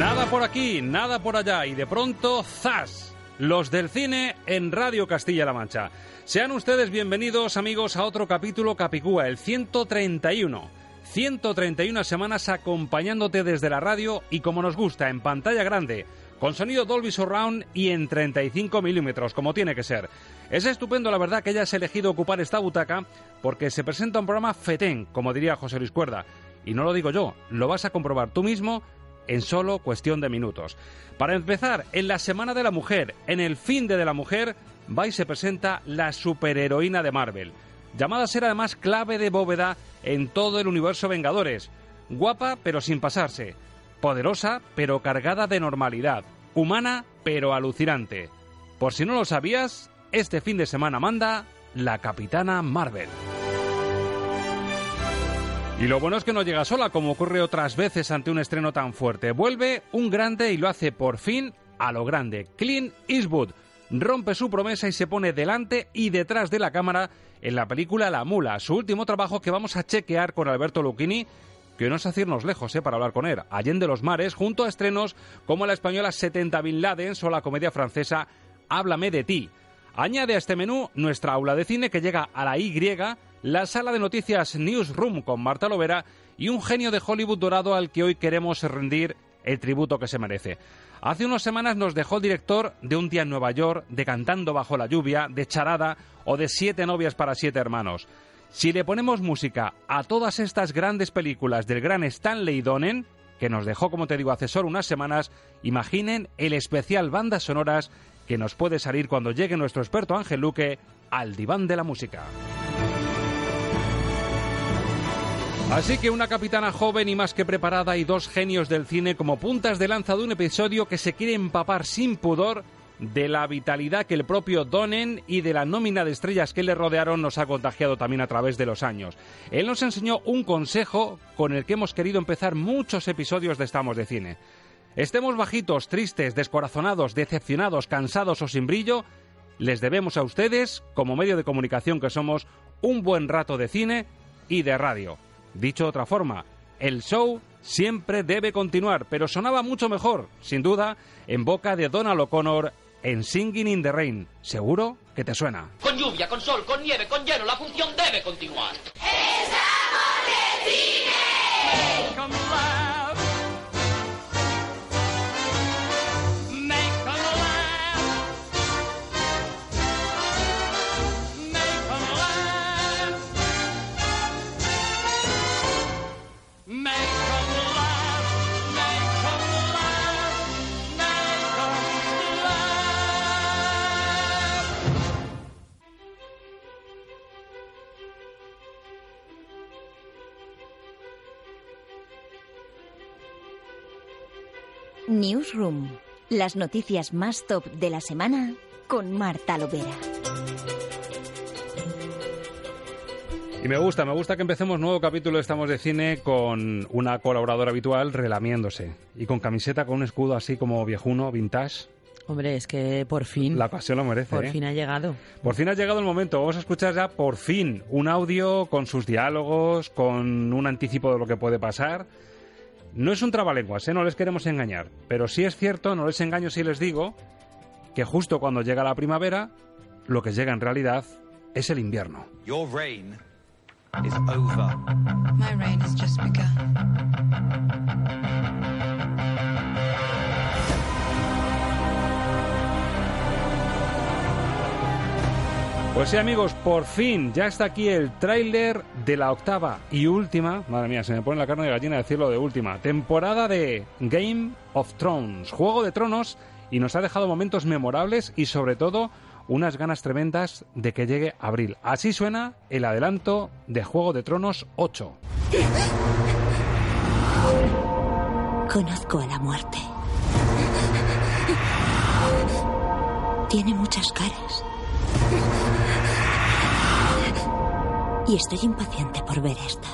Nada por aquí, nada por allá y de pronto, ¡zas! Los del cine en Radio Castilla-La Mancha. Sean ustedes bienvenidos amigos a otro capítulo Capicúa, el 131. 131 semanas acompañándote desde la radio y como nos gusta, en pantalla grande, con sonido Dolby Surround y en 35 milímetros, como tiene que ser. Es estupendo, la verdad, que hayas elegido ocupar esta butaca porque se presenta un programa fetén, como diría José Luis Cuerda. Y no lo digo yo, lo vas a comprobar tú mismo en solo cuestión de minutos. Para empezar, en la Semana de la Mujer, en el fin de, la Mujer, y se presenta la superheroína de Marvel, llamada a ser además clave de bóveda en todo el universo Vengadores. Guapa pero sin pasarse, poderosa pero cargada de normalidad, humana pero alucinante. Por si no lo sabías, este fin de semana manda la Capitana Marvel. Y lo bueno es que no llega sola, como ocurre otras veces ante un estreno tan fuerte. Vuelve un grande y lo hace por fin a lo grande. Clint Eastwood rompe su promesa y se pone delante y detrás de la cámara en la película La Mula, su último trabajo que vamos a chequear con Alberto Lucchini, que no es hacernos lejos eh, para hablar con él, Allende los Mares, junto a estrenos como la española 70 Bin Laden o la comedia francesa Háblame de ti. Añade a este menú nuestra aula de cine que llega a la Y, la sala de noticias Newsroom con Marta Lovera y un genio de Hollywood dorado al que hoy queremos rendir el tributo que se merece. Hace unas semanas nos dejó el director de Un día en Nueva York, de Cantando bajo la lluvia, de Charada o de Siete novias para siete hermanos. Si le ponemos música a todas estas grandes películas del gran Stanley Donen, que nos dejó, como te digo, hace unas semanas, imaginen el especial bandas sonoras que nos puede salir cuando llegue nuestro experto Ángel Luque al diván de la música. Así que una capitana joven y más que preparada y dos genios del cine como puntas de lanza de un episodio que se quiere empapar sin pudor de la vitalidad que el propio Donen y de la nómina de estrellas que le rodearon nos ha contagiado también a través de los años. Él nos enseñó un consejo con el que hemos querido empezar muchos episodios de Estamos de Cine. Estemos bajitos, tristes, descorazonados, decepcionados, cansados o sin brillo, les debemos a ustedes, como medio de comunicación que somos, un buen rato de cine y de radio. Dicho de otra forma, el show siempre debe continuar, pero sonaba mucho mejor, sin duda, en boca de Donald O'Connor en Singing in the Rain. ¿Seguro que te suena? Con lluvia, con sol, con nieve, con hielo, la función debe continuar. ¡Estamos de cine! Newsroom. Las noticias más top de la semana con Marta Lovera. Y me gusta, me gusta que empecemos nuevo capítulo de Estamos de Cine con una colaboradora habitual relamiéndose y con camiseta con un escudo así como viejuno, vintage. Hombre, es que por fin. La ocasión lo merece. Por ¿eh? fin ha llegado. Por fin ha llegado el momento. Vamos a escuchar ya por fin un audio con sus diálogos, con un anticipo de lo que puede pasar. No es un trabalenguas, ¿eh? no les queremos engañar. Pero sí es cierto, no les engaño si les digo que justo cuando llega la primavera, lo que llega en realidad es el invierno. Your reign is over. My reign has just begun. Pues sí, amigos, por fin ya está aquí el tráiler de la octava y última, madre mía, se me pone la carne de gallina decirlo de última, temporada de Game of Thrones, Juego de Tronos, y nos ha dejado momentos memorables y sobre todo unas ganas tremendas de que llegue abril. Así suena el adelanto de Juego de Tronos 8. Conozco a la muerte. Tiene muchas caras. Y estoy impaciente por ver esta.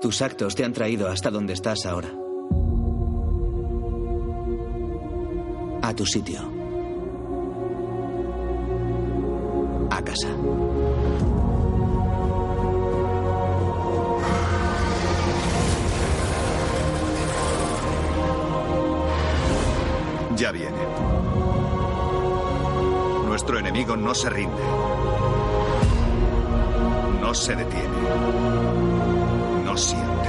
Tus actos te han traído hasta donde estás ahora. A tu sitio. A casa. Ya viene. Nuestro enemigo no se rinde. No se detiene. No siente.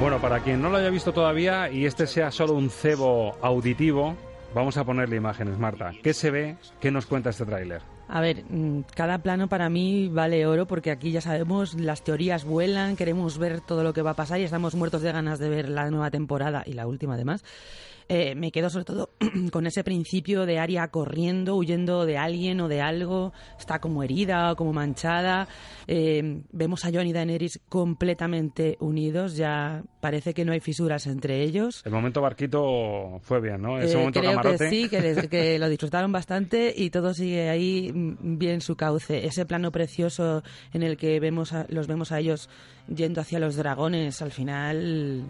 Bueno, para quien no lo haya visto todavía y este sea solo un cebo auditivo, vamos a ponerle imágenes, Marta. ¿Qué se ve? ¿Qué nos cuenta este tráiler? A ver, mm, cada plano para mí vale oro porque aquí ya sabemos, las teorías vuelan, queremos ver todo lo que va a pasar y estamos muertos de ganas de ver la nueva temporada y la última además. Eh, me quedo sobre todo con ese principio de Aria corriendo, huyendo de alguien o de algo, está como herida o como manchada. Eh, vemos a Jon y Daenerys completamente unidos, ya parece que no hay fisuras entre ellos. El momento barquito fue bien, ¿no? Ese Eh, momento creo camarote. que sí, que, les- que lo disfrutaron bastante y todo sigue ahí mm, bien su cauce. Ese plano precioso en el que vemos a- los vemos a ellos yendo hacia los dragones, al final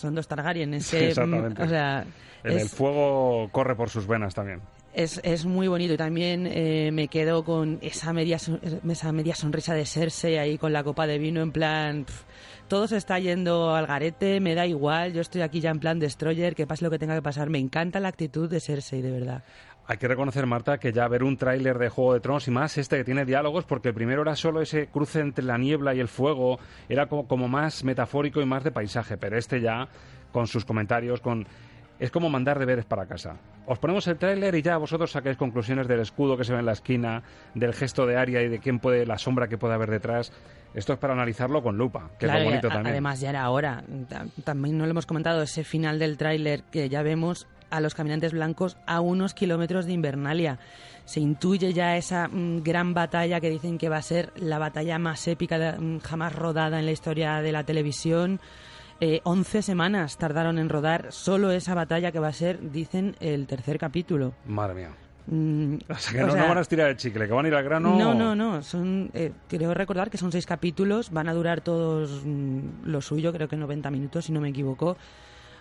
son dos Targaryen. Sí, Ese, mm, exactamente. o sea, El, es- el fuego corre por sus venas también. es, es muy bonito y también eh, me quedo con esa media, esa media sonrisa de Cersei ahí con la copa de vino en plan... todo se está yendo al garete, me da igual, yo estoy aquí ya en plan destroyer, que pase lo que tenga que pasar. Me encanta la actitud de Cersei, de verdad. Hay que reconocer, Marta, que ya ver un tráiler de Juego de Tronos y más este que tiene diálogos, porque el primero era solo ese cruce entre la niebla y el fuego, era como, como más metafórico y más de paisaje, pero este ya, con sus comentarios, con... Es como mandar deberes para casa. Os ponemos el tráiler y ya vosotros saquéis conclusiones del escudo que se ve en la esquina, del gesto de Aria y de quién puede, la sombra que puede haber detrás. Esto es para analizarlo con lupa, que Claro, es lo bonito también. Además, ya era hora. Ta- También no lo hemos comentado, ese final del tráiler que ya vemos a los caminantes blancos a unos kilómetros de Invernalia. Se intuye ya esa mm, gran batalla que dicen que va a ser la batalla más épica de- mm, jamás rodada en la historia de la televisión. Eh, 11 semanas tardaron en rodar solo esa batalla que va a ser, dicen, el tercer capítulo. Madre mía. Mm, O sea, que o no, sea, no van a estirar el chicle, que van a ir al grano. no, no, no. Son, eh, creo recordar que son seis capítulos. Van a durar todos mm, lo suyo, creo que 90 minutos, si no me equivoco.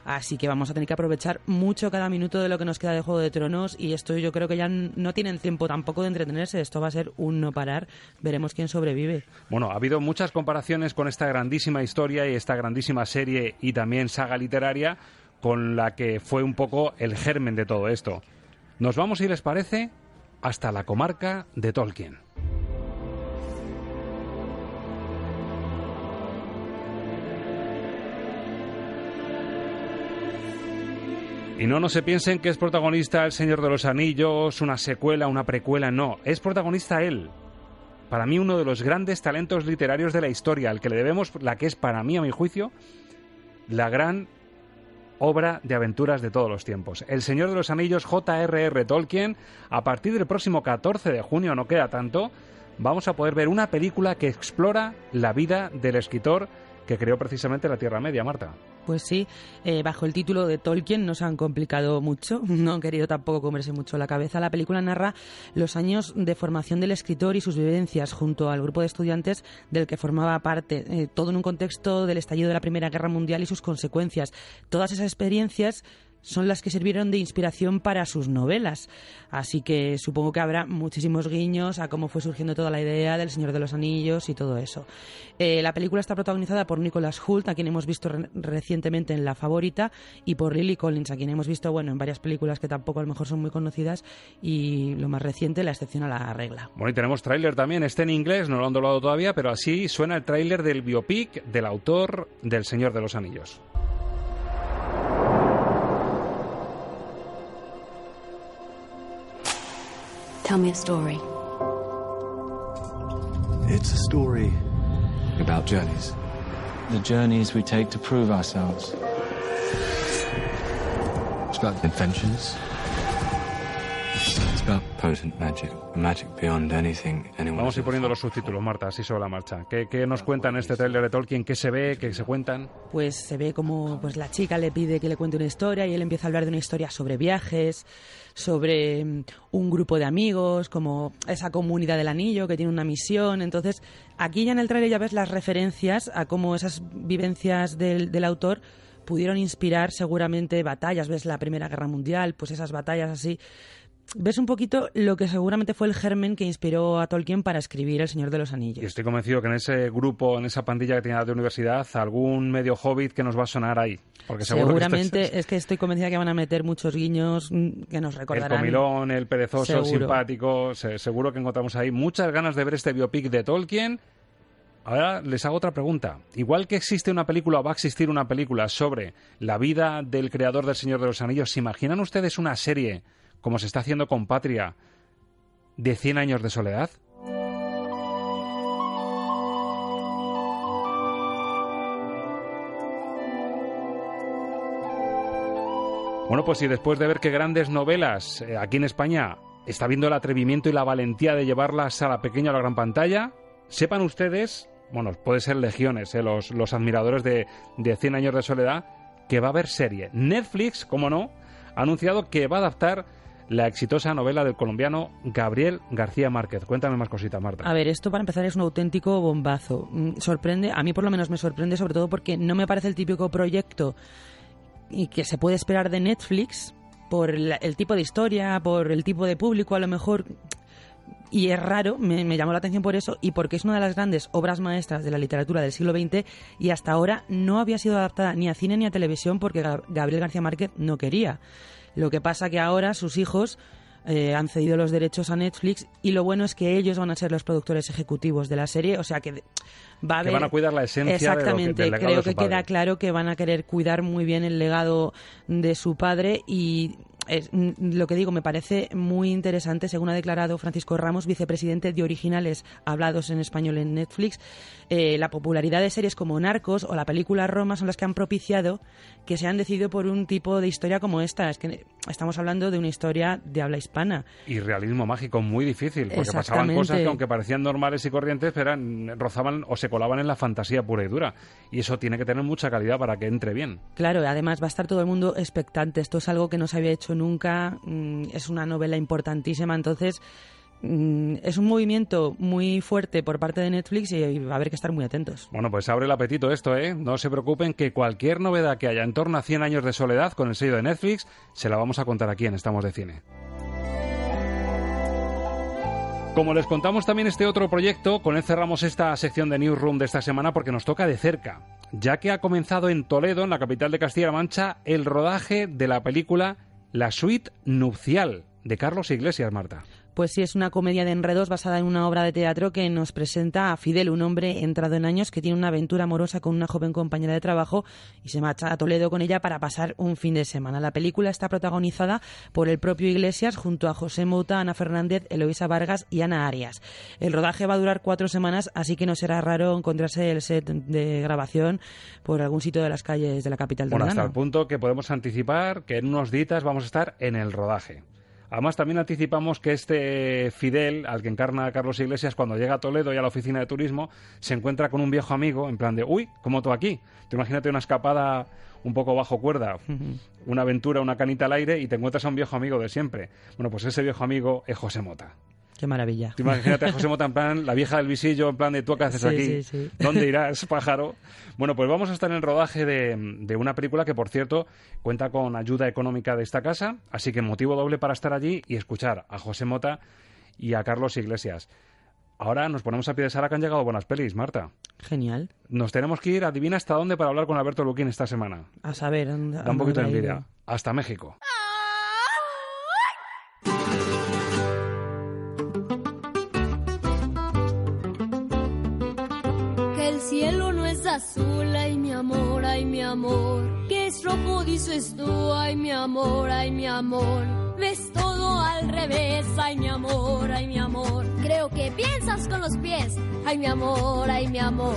Así que vamos a tener que aprovechar mucho cada minuto de lo que nos queda de Juego de Tronos. Y esto yo creo que ya no tienen tiempo tampoco de entretenerse. Esto va a ser un no parar. Veremos quién sobrevive. Bueno, ha habido muchas comparaciones con esta grandísima historia y esta grandísima serie y también saga literaria con la que fue un poco el germen de todo esto. Nos vamos, si les parece, hasta la comarca de Tolkien. Y no, no se piensen que es protagonista El Señor de los Anillos, una secuela, una precuela, no, es protagonista él. Para mí uno de los grandes talentos literarios de la historia, al que le debemos la que es para mí, a mi juicio, la gran obra de aventuras de todos los tiempos. El Señor de los Anillos, J.R.R. Tolkien, a partir del próximo 14 de junio, no queda tanto, vamos a poder ver una película que explora la vida del escritor que creó precisamente la Tierra Media, Marta. Pues sí, eh, bajo el título de Tolkien no se han complicado mucho, no han querido tampoco comerse mucho la cabeza. La película narra los años de formación del escritor y sus vivencias junto al grupo de estudiantes del que formaba parte, eh, todo en un contexto del estallido de la Primera Guerra Mundial y sus consecuencias. Todas esas experiencias son las que sirvieron de inspiración para sus novelas. Así que supongo que habrá muchísimos guiños a cómo fue surgiendo toda la idea del Señor de los Anillos y todo eso. Eh, la película está protagonizada por Nicholas Hoult, a quien hemos visto re- recientemente en La Favorita, y por Lily Collins, a quien hemos visto bueno, en varias películas que tampoco a lo mejor son muy conocidas, y lo más reciente, La excepción a la regla. Bueno, y tenemos tráiler también, este en inglés, no lo han doblado todavía, pero así suena el tráiler del biopic del autor del Señor de los Anillos. Tell me a story. It's a story about journeys. The journeys we take to prove ourselves. It's about adventures. Vamos a ir poniendo los subtítulos, Marta, así sobre la marcha. ¿Qué, qué nos cuentan este tráiler de Tolkien? ¿Qué se ve? ¿Qué se cuentan? pues se ve como pues la chica le pide que le cuente una historia y él empieza a hablar de una historia sobre viajes, sobre mm, un grupo de amigos, como esa comunidad del anillo que tiene una misión. Entonces, aquí ya en el trailer ya ves las referencias a cómo esas vivencias del, del autor pudieron inspirar seguramente batallas. Ves la Primera Guerra Mundial, pues esas batallas así. Ves un poquito lo que seguramente fue el germen que inspiró a Tolkien para escribir El Señor de los Anillos. Y estoy convencido que en ese grupo, en esa pandilla que tenía de universidad, algún medio hobbit que nos va a sonar ahí. Porque que Seguramente este- es que estoy convencida que van a meter muchos guiños mm, que nos el recordarán. comilón, el perezoso, el Seguro. simpático, se- seguro que encontramos ahí muchas ganas de ver este biopic de Tolkien. Ahora les hago otra pregunta. Igual que existe una película o va a existir una película sobre la vida del creador del Señor de los Anillos, ¿se imaginan ustedes una serie como se está haciendo con Patria de 100 años de soledad? Bueno, pues si después de ver que grandes novelas eh, aquí en España está viendo el atrevimiento y la valentía de llevarlas a la pequeña o la gran pantalla, sepan ustedes, bueno, puede ser legiones, eh, los, los admiradores de, de 100 años de soledad, que va a haber serie. Netflix, como no, ha anunciado que va a adaptar la exitosa novela del colombiano Gabriel García Márquez. Cuéntame más cositas, Marta. A ver, esto para empezar es un auténtico bombazo. Mm, Sorprende, a mí por lo menos me sorprende sobre todo porque no me parece el típico proyecto y que se puede esperar de Netflix por la- el tipo de historia, por el tipo de público a lo mejor. Y es raro, me, llamó la atención por eso y porque es una de las grandes obras maestras de la literatura del siglo XX y hasta ahora no había sido adaptada ni a cine ni a televisión porque Gab- Gabriel García Márquez no quería. Lo que pasa que ahora sus hijos eh, han cedido los derechos a Netflix y lo bueno es que ellos van a ser los productores ejecutivos de la serie, o sea que va a Que haber... van a cuidar la esencia de lo que- Exactamente, del legado creo de su que queda claro que van a querer cuidar muy bien el legado de su padre y es- lo que digo me parece muy interesante, según ha declarado Francisco Ramos, vicepresidente de Originales Hablados en Español en Netflix. eh, la popularidad de series como Narcos o la película Roma son las que han propiciado que se han decidido por un tipo de historia como esta. Es que estamos hablando de una historia de habla hispana. Y realismo mágico muy difícil, porque pasaban cosas que aunque parecían normales y corrientes, pero eran, rozaban o se colaban en la fantasía pura y dura. Y eso tiene que tener mucha calidad para que entre bien. Claro, además va a estar todo el mundo expectante. Esto es algo que no se había hecho nunca. mm, Es una novela importantísima. Entonces, es un movimiento muy fuerte por parte de Netflix y va a haber que estar muy atentos. Bueno, pues abre el apetito esto, ¿eh? No se preocupen que cualquier novedad que haya en torno a 100 años de soledad con el sello de Netflix, se la vamos a contar aquí en Estamos de Cine. Como les contamos también este otro proyecto, con él cerramos esta sección de Newsroom de esta semana porque nos toca de cerca, ya que ha comenzado en Toledo, en la capital de Castilla-La Mancha, el rodaje de la película La Suite Nupcial de Carlos Iglesias, Marta. Pues sí, es una comedia de enredos basada en una obra de teatro que nos presenta a Fidel, un hombre entrado en años que tiene una aventura amorosa con una joven compañera de trabajo y se marcha a Toledo con ella para pasar un fin de semana. La película está protagonizada por el propio Iglesias junto a José Mouta, Ana Fernández, Eloisa Vargas y Ana Arias. El rodaje va a durar cuatro semanas, así que no será raro encontrarse el set de grabación por algún sitio de las calles de la capital Bueno, hasta el punto que podemos anticipar que en unos días vamos a estar en el rodaje. Además, también anticipamos que este Fidel, al que encarna Carlos Iglesias, cuando llega a Toledo y a la oficina de turismo, se encuentra con un viejo amigo, en plan de, uy, ¿cómo tú aquí? Tú imagínate una escapada un poco bajo cuerda, una aventura, una canita al aire, y te encuentras a un viejo amigo de siempre. Bueno, pues ese viejo amigo es José Mota. Qué maravilla. Imagínate a José Mota en plan, la vieja del visillo, en plan de tú qué haces Sí, aquí, sí, sí. ¿dónde irás, pájaro? Bueno, pues vamos a estar en el rodaje de, de una película que, por cierto, cuenta con ayuda económica de esta casa, así que motivo doble para estar allí y escuchar a José Mota y a Carlos Iglesias. Ahora nos ponemos a pie de sala que han llegado buenas pelis, Marta. Genial. Nos tenemos que ir, adivina hasta dónde para hablar con Alberto Luquín esta semana. A saber. Da un poquito de envidia. Hasta México. No es azul, ay mi amor, ay mi amor. Que es rojo, dices tú, ay mi amor, ay mi amor. Ves todo al revés, ay mi amor, ay mi amor. Creo que piensas con los pies, ay mi amor, ay mi amor.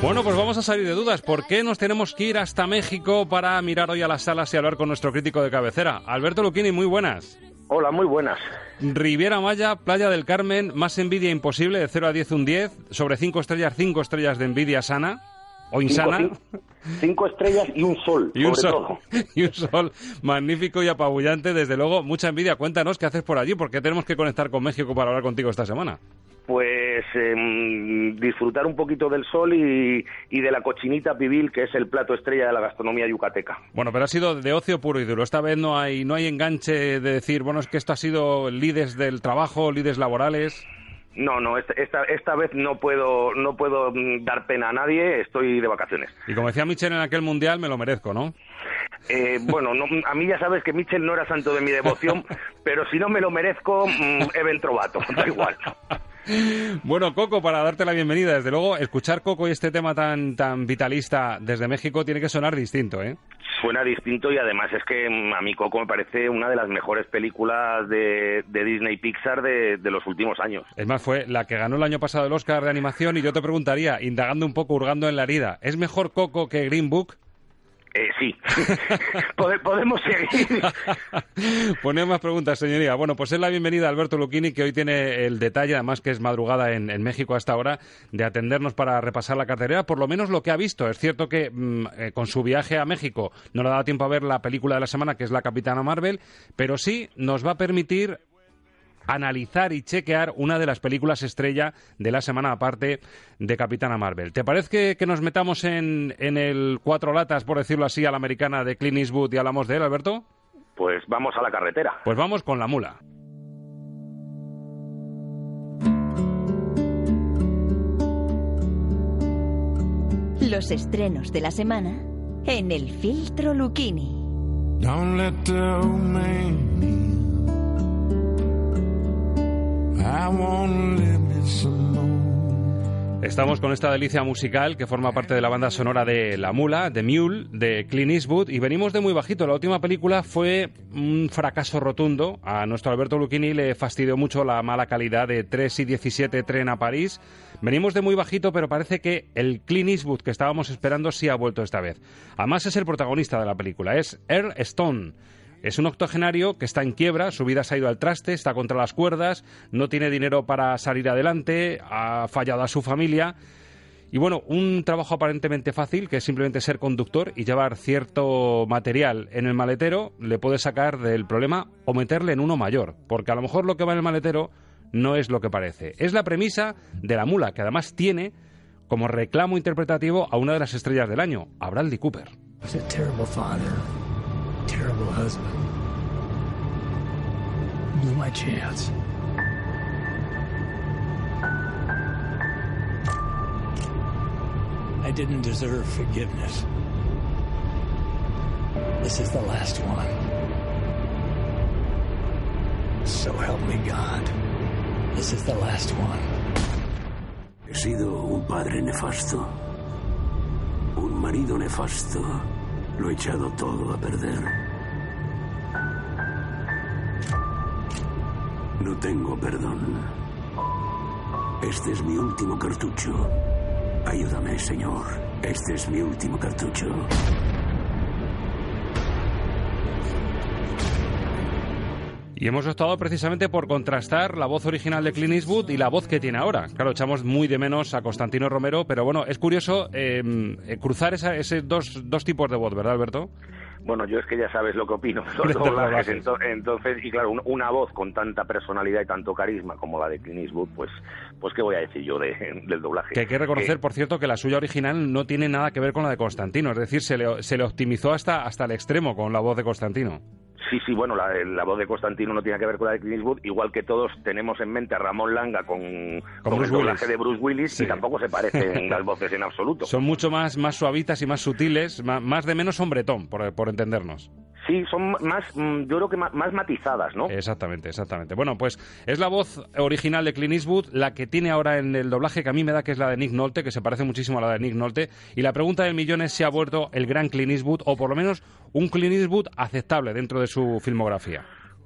Bueno, pues vamos a salir de dudas. ¿Por qué nos tenemos que ir hasta México para mirar hoy a las salas y hablar con nuestro crítico de cabecera? Alberto Luquini, muy buenas. Hola, muy buenas. Riviera Maya, Playa del Carmen, más envidia imposible, de 0 a 10 un 10, sobre 5 estrellas, 5 estrellas de envidia sana o insana. Cinco, cinco estrellas y un sol, Y un, sobre sol, todo. y un sol magnífico y apabullante, desde luego. Mucha envidia. Cuéntanos qué haces por allí, por qué tenemos que conectar con México para hablar contigo esta semana. Pues em, disfrutar un poquito del sol y, y de la cochinita pibil, que es el plato estrella de la gastronomía yucateca. Bueno, pero ha sido de ocio puro y duro. Esta vez no hay, no hay enganche de decir, bueno, es que esto ha sido lides del trabajo, lides laborales. No, no, esta, esta, vez no puedo, no puedo mm, dar pena a nadie, estoy de vacaciones. Y como decía Michel en aquel mundial, me lo merezco, ¿no? Eh, bueno, no, a mí ya sabes que Mitchell no era santo de mi devoción, pero si no me lo merezco, mm, Eben Trovato, da igual. Bueno, Coco, para darte la bienvenida, desde luego, escuchar Coco y este tema tan, tan vitalista desde México tiene que sonar distinto, ¿eh? Suena distinto y además es que mm, a mí Coco me parece una de las mejores películas de, de Disney Pixar de, de los últimos años. Es más, fue la que ganó el año pasado el Oscar de animación y yo te preguntaría, indagando un poco, hurgando en la herida, ¿es mejor Coco que Green Book? Eh, sí, Pode- podemos seguir. Poned más preguntas, señoría. Bueno, pues es la bienvenida a Alberto Lucchini, que hoy tiene el detalle, además que es madrugada en, en México hasta ahora, de atendernos para repasar la cartera, por lo menos lo que ha visto. Es cierto que mm, eh, con su viaje a México no le ha dado tiempo a ver la película de la semana, que es La Capitana Marvel, pero sí nos va a permitir analizar y chequear una de las películas estrella de la semana aparte de Capitana Marvel. ¿Te parece que, que nos metamos en, en el cuatro latas, por decirlo así, a la americana de Clint Eastwood y hablamos de él, Alberto? Pues vamos a la carretera. Pues vamos con la mula. Los estrenos de la semana en el filtro Lucchini. Don't let the Estamos con esta delicia musical que forma parte de la banda sonora de La Mula, de Mule, de Clint Eastwood, y venimos de muy bajito. La última película fue un fracaso rotundo. A nuestro Alberto Lucchini le fastidió mucho la mala calidad de 3 y 17 Tren a París. Venimos de muy bajito, pero parece que el Clint Eastwood que estábamos esperando sí ha vuelto esta vez. Además es el protagonista de la película, es Earl Stone. Es un octogenario que está en quiebra, su vida se ha ido al traste, está contra las cuerdas, no tiene dinero para salir adelante, ha fallado a su familia. Y bueno, un trabajo aparentemente fácil, que es simplemente ser conductor y llevar cierto material en el maletero, le puede sacar del problema o meterle en uno mayor, porque a lo mejor lo que va en el maletero no es lo que parece. Es la premisa de la mula, que además tiene como reclamo interpretativo a una de las estrellas del año, a Bradley Cooper. Terrible husband. Blew my chance. I didn't deserve forgiveness. This is the last one. So help me God. This is the last one. He sido un padre nefasto, un marido nefasto. Lo he echado todo a perder. No tengo perdón. Este es mi último cartucho. Ayúdame, Señor. Este es mi último cartucho. Y hemos optado precisamente por contrastar la voz original de Clint Eastwood y la voz que tiene ahora. Claro, echamos muy de menos a Constantino Romero, pero bueno, es curioso eh, eh, cruzar esa- esos dos, dos tipos de voz, ¿verdad, Alberto? Bueno, yo es que ya sabes lo que opino doblajes. Entonces, y claro, una voz con tanta personalidad y tanto carisma como la de Clint Eastwood, pues, pues qué voy a decir yo del doblaje. Que hay que reconocer, por cierto, que la suya original no tiene nada que ver con la de Constantino. Es decir, se le, se le optimizó hasta, hasta el extremo con la voz de Constantino. Sí, sí, bueno, la, voz de Constantino no tiene que ver con la de Clint Eastwood, igual que todos tenemos en mente a Ramón Langa con, con, el doblaje de Bruce Willis y tampoco se parecen las voces en absoluto. Son mucho más, más suavitas y más sutiles, más, de menos hombretón, por, por entendernos. Sí, son más, mm, yo creo que más, matizadas, ¿no? Exactamente, exactamente. Bueno, pues es la voz original de Clint Eastwood, la que tiene ahora en el doblaje, que a mí me da que es la de Nick Nolte, que se parece muchísimo a la de Nick Nolte. Y la pregunta del millón es si ha vuelto el gran Clint Eastwood, o por lo menos un Clint Eastwood aceptable dentro de su filmografía.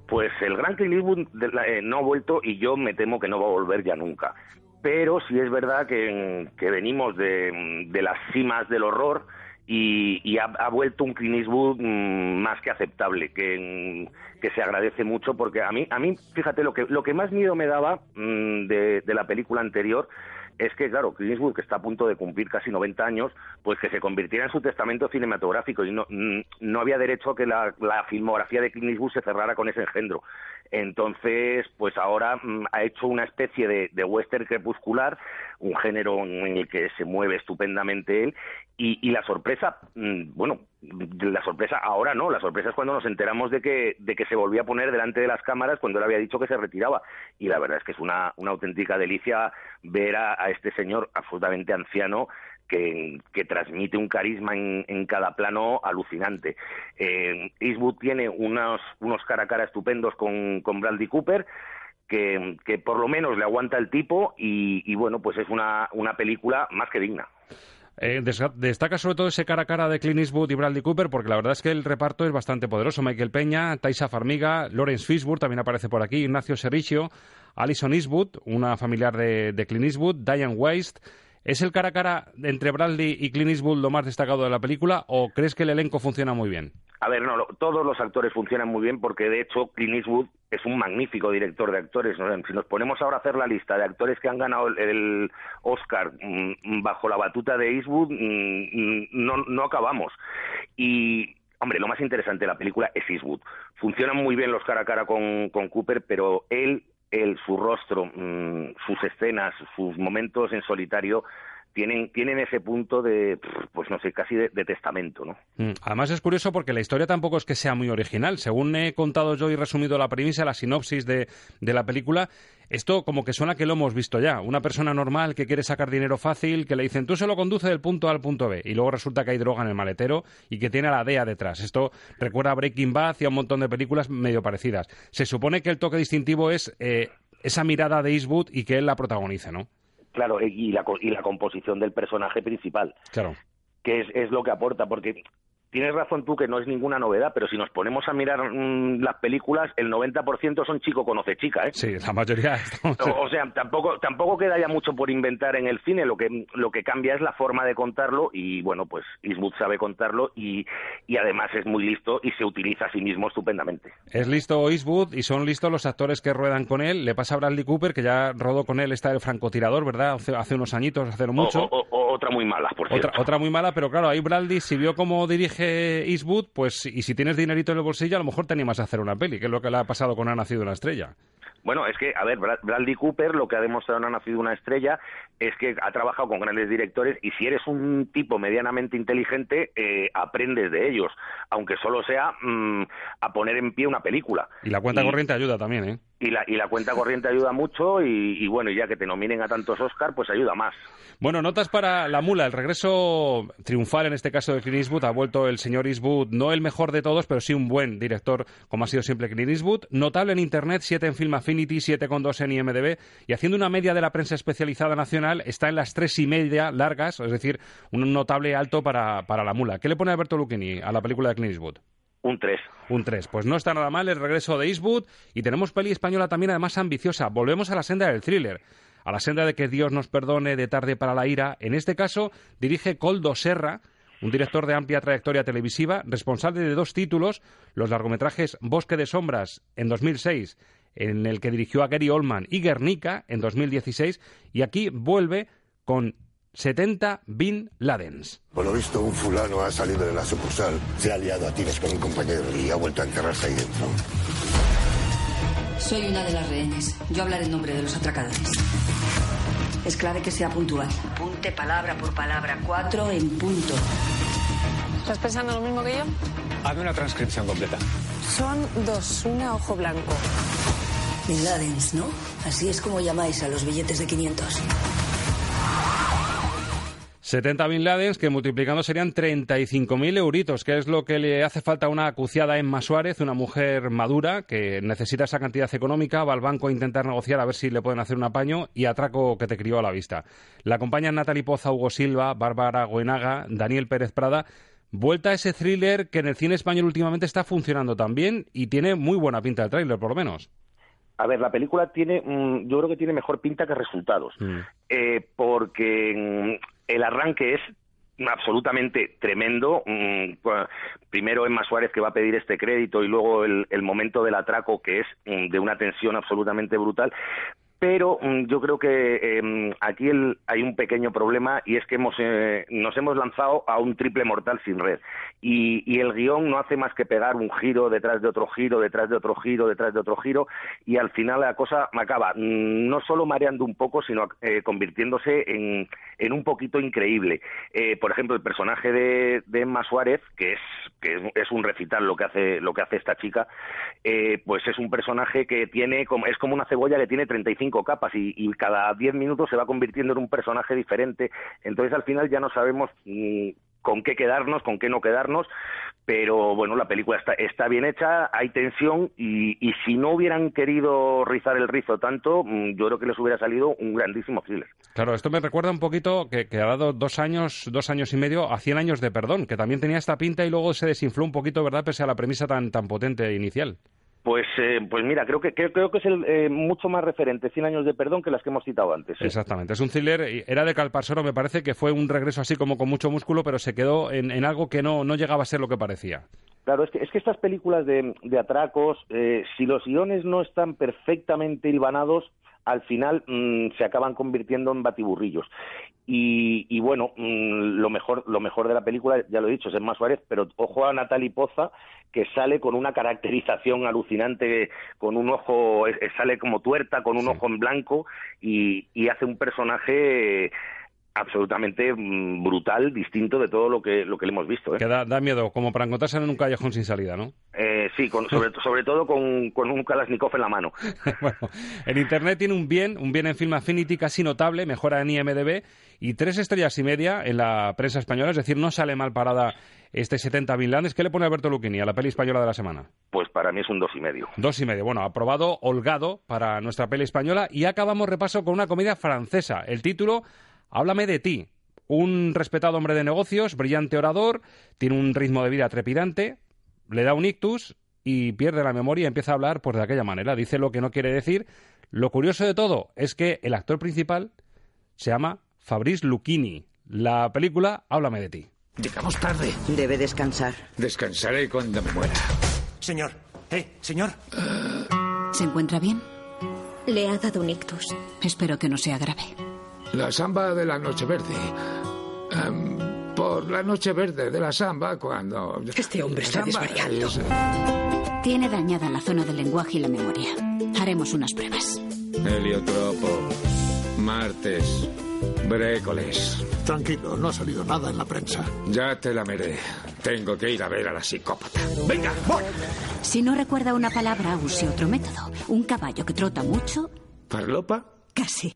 Pues el gran Clint Eastwood eh, no ha vuelto y yo me temo que no va a volver ya nunca. Pero sí es verdad que, venimos de, las cimas del horror y, ha, vuelto un Clint Eastwood mm, más que aceptable, que, que, se agradece mucho porque a mí, a mí fíjate, lo que, lo que más miedo me daba mm, de, la película anterior es que, claro, Clint Eastwood, que está a punto de cumplir casi 90 años, pues que se convirtiera en su testamento cinematográfico y no, mm, no había derecho a que la, filmografía de Clint Eastwood se cerrara con ese engendro. Entonces, pues ahora mm, ha hecho una especie de, western crepuscular, un género en el que se mueve estupendamente él, y, la sorpresa, mm, bueno, la sorpresa ahora no, la sorpresa es cuando nos enteramos de que, de que se volvía a poner delante de las cámaras cuando él había dicho que se retiraba. Y la verdad es que es una, una auténtica delicia ver a este señor absolutamente anciano que, transmite un carisma en, cada plano alucinante. Eh, Eastwood tiene unos, cara a cara estupendos con, con Bradley Cooper, que, que, por lo menos le aguanta el tipo y, bueno, pues es una, una película más que digna. Eh, destaca sobre todo ese cara a cara de Clint Eastwood y Bradley Cooper porque la verdad es que el reparto es bastante poderoso. Michael Peña, Taisa Farmiga, Lawrence Fishburne también aparece por aquí, Ignacio Serricio, Alison Eastwood, una familiar de, de Clint Eastwood, Diane Weist, ¿Es el cara a cara entre Bradley y Clint Eastwood lo más destacado de la película o crees que el elenco funciona muy bien? A ver, no, todos los actores funcionan muy bien porque de hecho Clint Eastwood es un magnífico director de actores. Si nos ponemos ahora a hacer la lista de actores que han ganado el Oscar mm, bajo la batuta de Eastwood, mm, no, no acabamos. Y Hombre, lo más interesante de la película es Eastwood. Funcionan muy bien los cara a cara con, con Cooper, pero él él, su rostro, mm, sus escenas, sus momentos en solitario tienen, tienen ese punto de, pues no sé, casi de, testamento, ¿no? Mm, además es curioso porque la historia tampoco es que sea muy original. Según he contado yo y resumido la premisa, la sinopsis de, de la película, esto como que suena que lo hemos visto ya. Una persona normal que quiere sacar dinero fácil, que le dicen tú se lo conduce del punto A al punto B, y luego resulta que hay droga en el maletero y que tiene a la DEA detrás. Esto recuerda a Breaking Bad y a un montón de películas medio parecidas. Se supone que el toque distintivo es eh, esa mirada de Eastwood y que él la protagonice, ¿no? Claro, y la, y la composición del personaje principal. Claro. Que es, es lo que aporta, porque tienes razón tú que no es ninguna novedad, pero si nos ponemos a mirar mm, las películas, el 90% son chico conoce chica, ¿eh? Sí, la mayoría. O, sea, tampoco tampoco queda ya mucho por inventar en el cine, lo que lo que cambia es la forma de contarlo y bueno, pues Eastwood sabe contarlo y, y además es muy listo y se utiliza a sí mismo estupendamente. Es listo Eastwood y son listos los actores que ruedan con él. Le pasa a Bradley Cooper, que ya rodó con él, está el francotirador, ¿verdad? Hace, unos añitos, hace mucho. otra muy mala, por cierto. Otra, otra muy mala, pero claro, ahí Bradley, si vio cómo dirige Eastwood, pues y si tienes dinerito en el bolsillo, a lo mejor te animas a hacer una peli, que es lo que le ha pasado con Ha nacido una estrella. Bueno, es que, a ver, Bradley Cooper lo que ha demostrado en Ha nacido una estrella es que ha trabajado con grandes directores y si eres un tipo medianamente inteligente, eh, aprendes de ellos, aunque solo sea mm, a poner en pie una película. Y la cuenta corriente ayuda también, ¿eh? Y la, y la cuenta corriente ayuda mucho y, y bueno, ya que te nominen a tantos Oscar, pues ayuda más. Bueno, notas para La Mula, el regreso triunfal en este caso de Clint Eastwood. Ha vuelto el señor Eastwood, no el mejor de todos, pero sí un buen director, como ha sido siempre Clint Eastwood. Notable en Internet, 7 en Film Affinity, 7,2 en IMDb. Y haciendo una media de la prensa especializada nacional, está en las tres y media largas, es decir, un notable alto para, para La Mula. ¿Qué le pone Alberto Lucchini a la película de Clint Eastwood? Un 3. Un 3. Pues no está nada mal el regreso de Eastwood y tenemos peli española también además ambiciosa. Volvemos a la senda del thriller a la senda de que Dios nos perdone de tarde para la ira. En este caso, dirige Coldo Serra, un director de amplia trayectoria televisiva, responsable de dos títulos, los largometrajes Bosque de Sombras en 2006, en el que dirigió a Gary Oldman, y Guernica en 2016, y aquí vuelve con 70 Bin Ladens. Por lo visto, un fulano ha salido de la sucursal, se ha liado a tiros con un compañero y ha vuelto a enterrarse ahí dentro. Soy una de las rehenes. Yo hablaré en nombre de los atracadores. Es clave que sea puntual. Punte palabra por palabra. Cuatro en punto. ¿Estás pensando lo mismo que yo? Hazme una transcripción completa. Son dos, una ojo blanco. Bin Ladens, ¿no? Así es como llamáis a los billetes de 500. 70 Bin Ladens que multiplicando serían 35.000 euritos, que es lo que le hace falta a una acuciada Emma Suárez, una mujer madura que necesita esa cantidad económica, va al banco a intentar negociar a ver si le pueden hacer un apaño y atraco que te crió a la vista. La acompañan Natalie Poza, Hugo Silva, Bárbara Goenaga, Daniel Pérez Prada. Vuelta a ese thriller que en el cine español últimamente está funcionando también y tiene muy buena pinta el tráiler, por lo menos. A ver, la película tiene, mm, yo creo que tiene mejor pinta que resultados, eh, porque mm, el arranque es absolutamente tremendo. Mm, primero Emma Suárez que va a pedir este crédito y luego el, el momento del atraco que es mm, de una tensión absolutamente brutal. Pero mm, yo creo que eh, aquí el, hay un pequeño problema y es que hemos, eh, nos hemos lanzado a un triple mortal sin red. Y, el guion no hace más que pegar un giro detrás de otro giro, detrás de otro giro, detrás de otro giro, y al final la cosa acaba mm, no solo mareando un poco, sino eh, convirtiéndose en, en, un poquito increíble. Eh, por ejemplo, el personaje de, de, Emma Suárez, que es, que es un recital lo que hace, lo que hace esta chica, eh, pues es un personaje que tiene, como, es como una cebolla que tiene 35 capas y, cada 10 minutos se va convirtiendo en un personaje diferente. Entonces al final ya no sabemos mmm, con qué quedarnos, con qué no quedarnos, pero bueno, la película está, está bien hecha, hay tensión y, y, si no hubieran querido rizar el rizo tanto, mm, yo creo que les hubiera salido un grandísimo thriller. Claro, esto me recuerda un poquito que, que ha dado dos años, dos años y medio a 100 años de perdón, que también tenía esta pinta y luego se desinfló un poquito, ¿verdad?, pese a la premisa tan, tan potente inicial. Pues, eh, pues mira, creo que, creo, creo que es el, eh, mucho más referente 100 años de perdón que las que hemos citado antes. ¿sí? Exactamente, es un thriller, era de Calparsoro, me parece que fue un regreso así como con mucho músculo, pero se quedó en, en algo que no, no llegaba a ser lo que parecía. Claro, es que, es que estas películas de, de atracos, eh, si los guiones no están perfectamente hilvanados, al final mmm, se acaban convirtiendo en batiburrillos. Y, y bueno, mmm, lo mejor lo mejor de la película, ya lo he dicho, es Emma Suárez, pero ojo a Natalie Poza, que sale con una caracterización alucinante, con un ojo, sale como tuerta, con un sí. ojo en blanco, y, y hace un personaje absolutamente brutal, distinto de todo lo que lo que le hemos visto. ¿eh? Que da, da, miedo, como para encontrarse en un callejón sin salida, ¿no? Eh, sí, con, sobre, sobre, todo con, con, un Kalashnikov en la mano. bueno, en Internet tiene un bien, un bien en Film Affinity casi notable, mejora en IMDB y tres estrellas y media en la prensa española, es decir, no sale mal parada este 70 Vinlandes. ¿Qué le pone Alberto Lucchini a la peli española de la semana? Pues para mí es un dos y medio. Dos y medio. Bueno, aprobado, holgado para nuestra peli española y acabamos repaso con una comedia francesa. El título Háblame de ti. Un respetado hombre de negocios, brillante orador, tiene un ritmo de vida trepidante, le da un ictus y pierde la memoria y empieza a hablar pues de aquella manera. Dice lo que no quiere decir. Lo curioso de todo es que el actor principal se llama Fabrice Lucchini. La película Háblame de ti. Llegamos tarde. Debe descansar. Descansaré cuando me muera. Señor. Eh, señor. ¿Se encuentra bien? Le ha dado un ictus. Espero que no sea grave. La samba de la noche verde. Um, por la noche verde de la samba cuando... Este hombre está desvariando. Es... Tiene dañada la zona del lenguaje y la memoria. Haremos unas pruebas. Heliotropo. Martes. Brécoles. Tranquilo, no ha salido nada en la prensa. Ya te la meré. Tengo que ir a ver a la psicópata. ¡Venga, voy! Si no recuerda una palabra, use otro método. Un caballo que trota mucho. ¿Parlopa? Casi.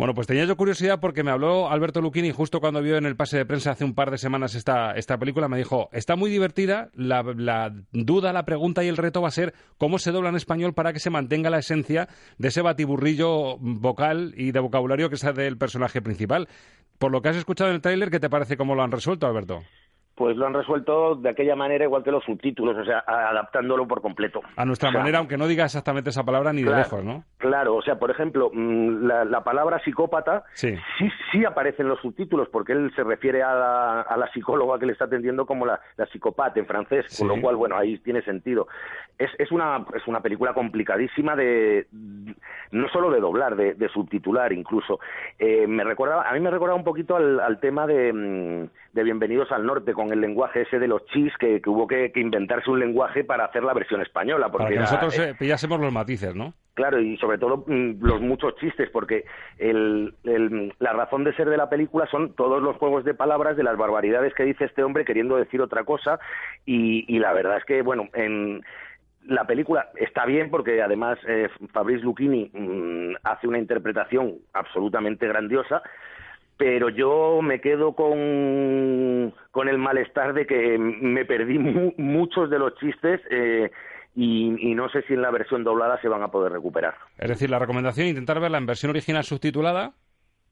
Bueno, pues tenía yo curiosidad porque me habló Alberto Lucchini justo cuando vio en el pase de prensa hace un par de semanas esta, esta película. Me dijo, está muy divertida, la, la, duda, la pregunta y el reto va a ser cómo se dobla en español para que se mantenga la esencia de ese batiburrillo vocal y de vocabulario que es del personaje principal. Por lo que has escuchado en el tráiler, ¿qué te parece cómo lo han resuelto, Alberto? Pues lo han resuelto de aquella manera igual que los subtítulos, o sea, adaptándolo por completo. A nuestra O sea, manera, aunque no diga exactamente esa palabra ni de Claro. lejos, ¿no? Claro, o sea, por ejemplo, mm, la, la palabra psicópata Sí. sí, sí aparece en los subtítulos porque él se refiere a la, a la psicóloga que le está atendiendo como la, la psicópata en francés, con lo cual, bueno, ahí tiene sentido. Es, es, una, es una película complicadísima de, no solo de doblar, de, de subtitular incluso. Eh, me recordaba, a mí me recordaba un poquito al, al tema de, mm, de Bienvenidos al Norte, con el lenguaje ese de los chis, que, que hubo que, que inventarse un lenguaje para hacer la versión española. Porque Para que era- nosotros eh, eh, pillásemos los matices, ¿no? Claro, y sobre todo mm, los muchos chistes, porque el, el- la razón de ser de la película son todos los juegos de palabras de las barbaridades que dice este hombre queriendo decir otra cosa, y, y la verdad es que, bueno, en la película está bien porque además eh, Fabrice Lucchini mm, hace una interpretación absolutamente grandiosa, pero yo me quedo con, con el malestar de que me perdí mu- muchos de los chistes eh, y, y no sé si en la versión doblada se van a poder recuperar. Es decir, la recomendación intentar verla en versión original subtitulada.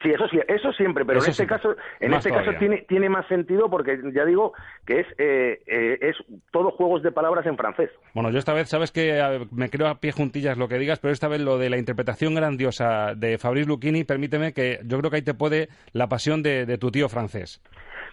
Sí, eso sí, eso siempre, pero Eso en este siempre. caso, en Más este caso tiene tiene más sentido porque ya digo que es eh, eh, es todo juegos de palabras en francés. Bueno, yo esta vez, sabes que me creo a pie juntillas lo que digas, pero esta vez lo de la interpretación grandiosa de Fabrice Lucchini, permíteme que yo creo que ahí te puede la pasión de, de tu tío francés.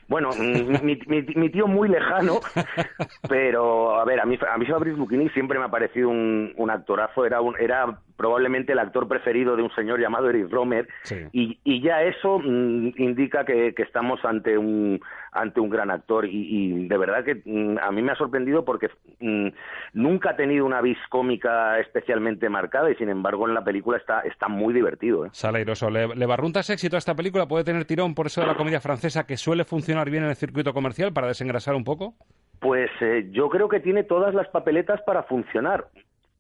Bueno, mm, mi, mi, mi tío muy lejano, pero a ver, a mí, a mí Fabrice Lucchini siempre me ha parecido un, un actorazo, era, un, era probablemente el actor preferido de un señor llamado Eric Romer, y, y ya eso mm, indica que, que estamos ante un, ante un gran actor, y, y de verdad que mm, a mí me ha sorprendido porque mm, nunca ha tenido una vis cómica especialmente marcada, y sin embargo en la película está, está muy divertido. ¿eh? Sale airoso. Le, le barruntas éxito a esta película, puede tener tirón por eso de la comedia francesa que suele funcionar bien en el circuito comercial para desengrasar un poco. Pues eh, yo creo que tiene todas las papeletas para funcionar.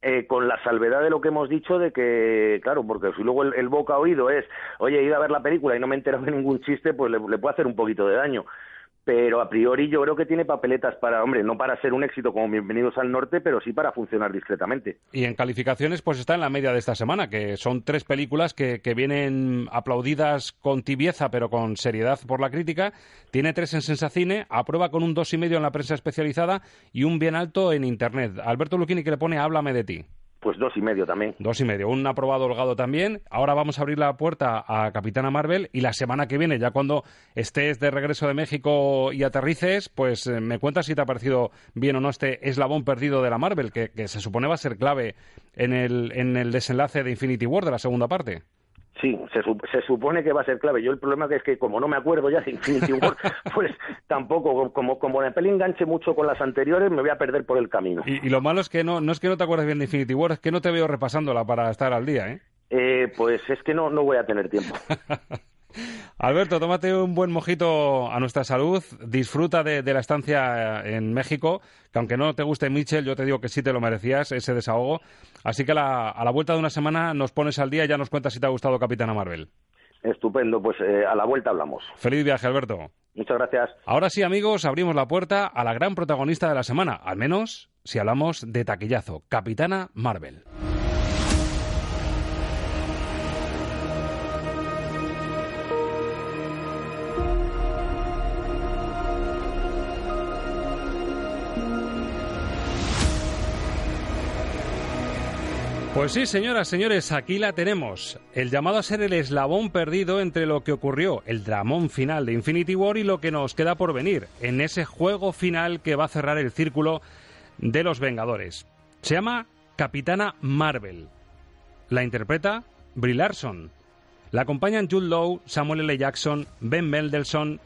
Eh, con la salvedad de lo que hemos dicho de que, claro, porque si luego el, boca oído es, oye, he ido a ver la película y no me he enterado de ningún chiste, pues le, le puede hacer un poquito de daño. Pero a priori yo creo que tiene papeletas para, hombre, no para ser un éxito como Bienvenidos al Norte, pero sí para funcionar discretamente. Y en calificaciones, pues está en la media de esta semana, que son tres películas que, que vienen aplaudidas con tibieza, pero con seriedad por la crítica. Tiene tres en Sensacine, aprueba con un dos y medio en la prensa especializada y un bien alto en Internet. Alberto Lucchini que le pone Háblame de ti. Pues dos y medio también. Dos y medio, un aprobado holgado también. Ahora vamos a abrir la puerta a Capitana Marvel y la semana que viene, ya cuando estés de regreso de México y aterrices, pues eh, me cuentas si te ha parecido bien o no este eslabón perdido de la Marvel, que, se supone va a ser clave en el, en el desenlace de Infinity War de la segunda parte. Sí, se, se supone que va a ser clave. Yo el problema que es que como no me acuerdo ya de Infinity War, pues tampoco, como, como la peli enganche mucho con las anteriores, me voy a perder por el camino. Y, y lo malo es que no, no es que no te acuerdes bien de Infinity War, es que no te veo repasándola para estar al día, ¿eh? Eh, pues es que no, no voy a tener tiempo. Alberto, tómate un buen mojito a nuestra salud, disfruta de, de la estancia eh, en México, que aunque no te guste Mitchell, yo te digo que sí te lo merecías, ese desahogo. Así que a la, a la vuelta de una semana nos pones al día y ya nos cuentas si te ha gustado Capitana Marvel. Estupendo, pues eh, a la vuelta hablamos. Feliz viaje, Alberto. Muchas gracias. Ahora sí, amigos, abrimos la puerta a la gran protagonista de la semana, al menos si hablamos de taquillazo, Capitana Marvel. Pues sí, señoras, señores, aquí la tenemos. El llamado a ser el eslabón perdido entre lo que ocurrió, el dramón final de Infinity War y lo que nos queda por venir, en ese juego final que va a cerrar el círculo de los Vengadores. Se llama Capitana Marvel. La interpreta Brie Larson. La acompañan Jude Law, Samuel L. Jackson, Ben Mendelsohn,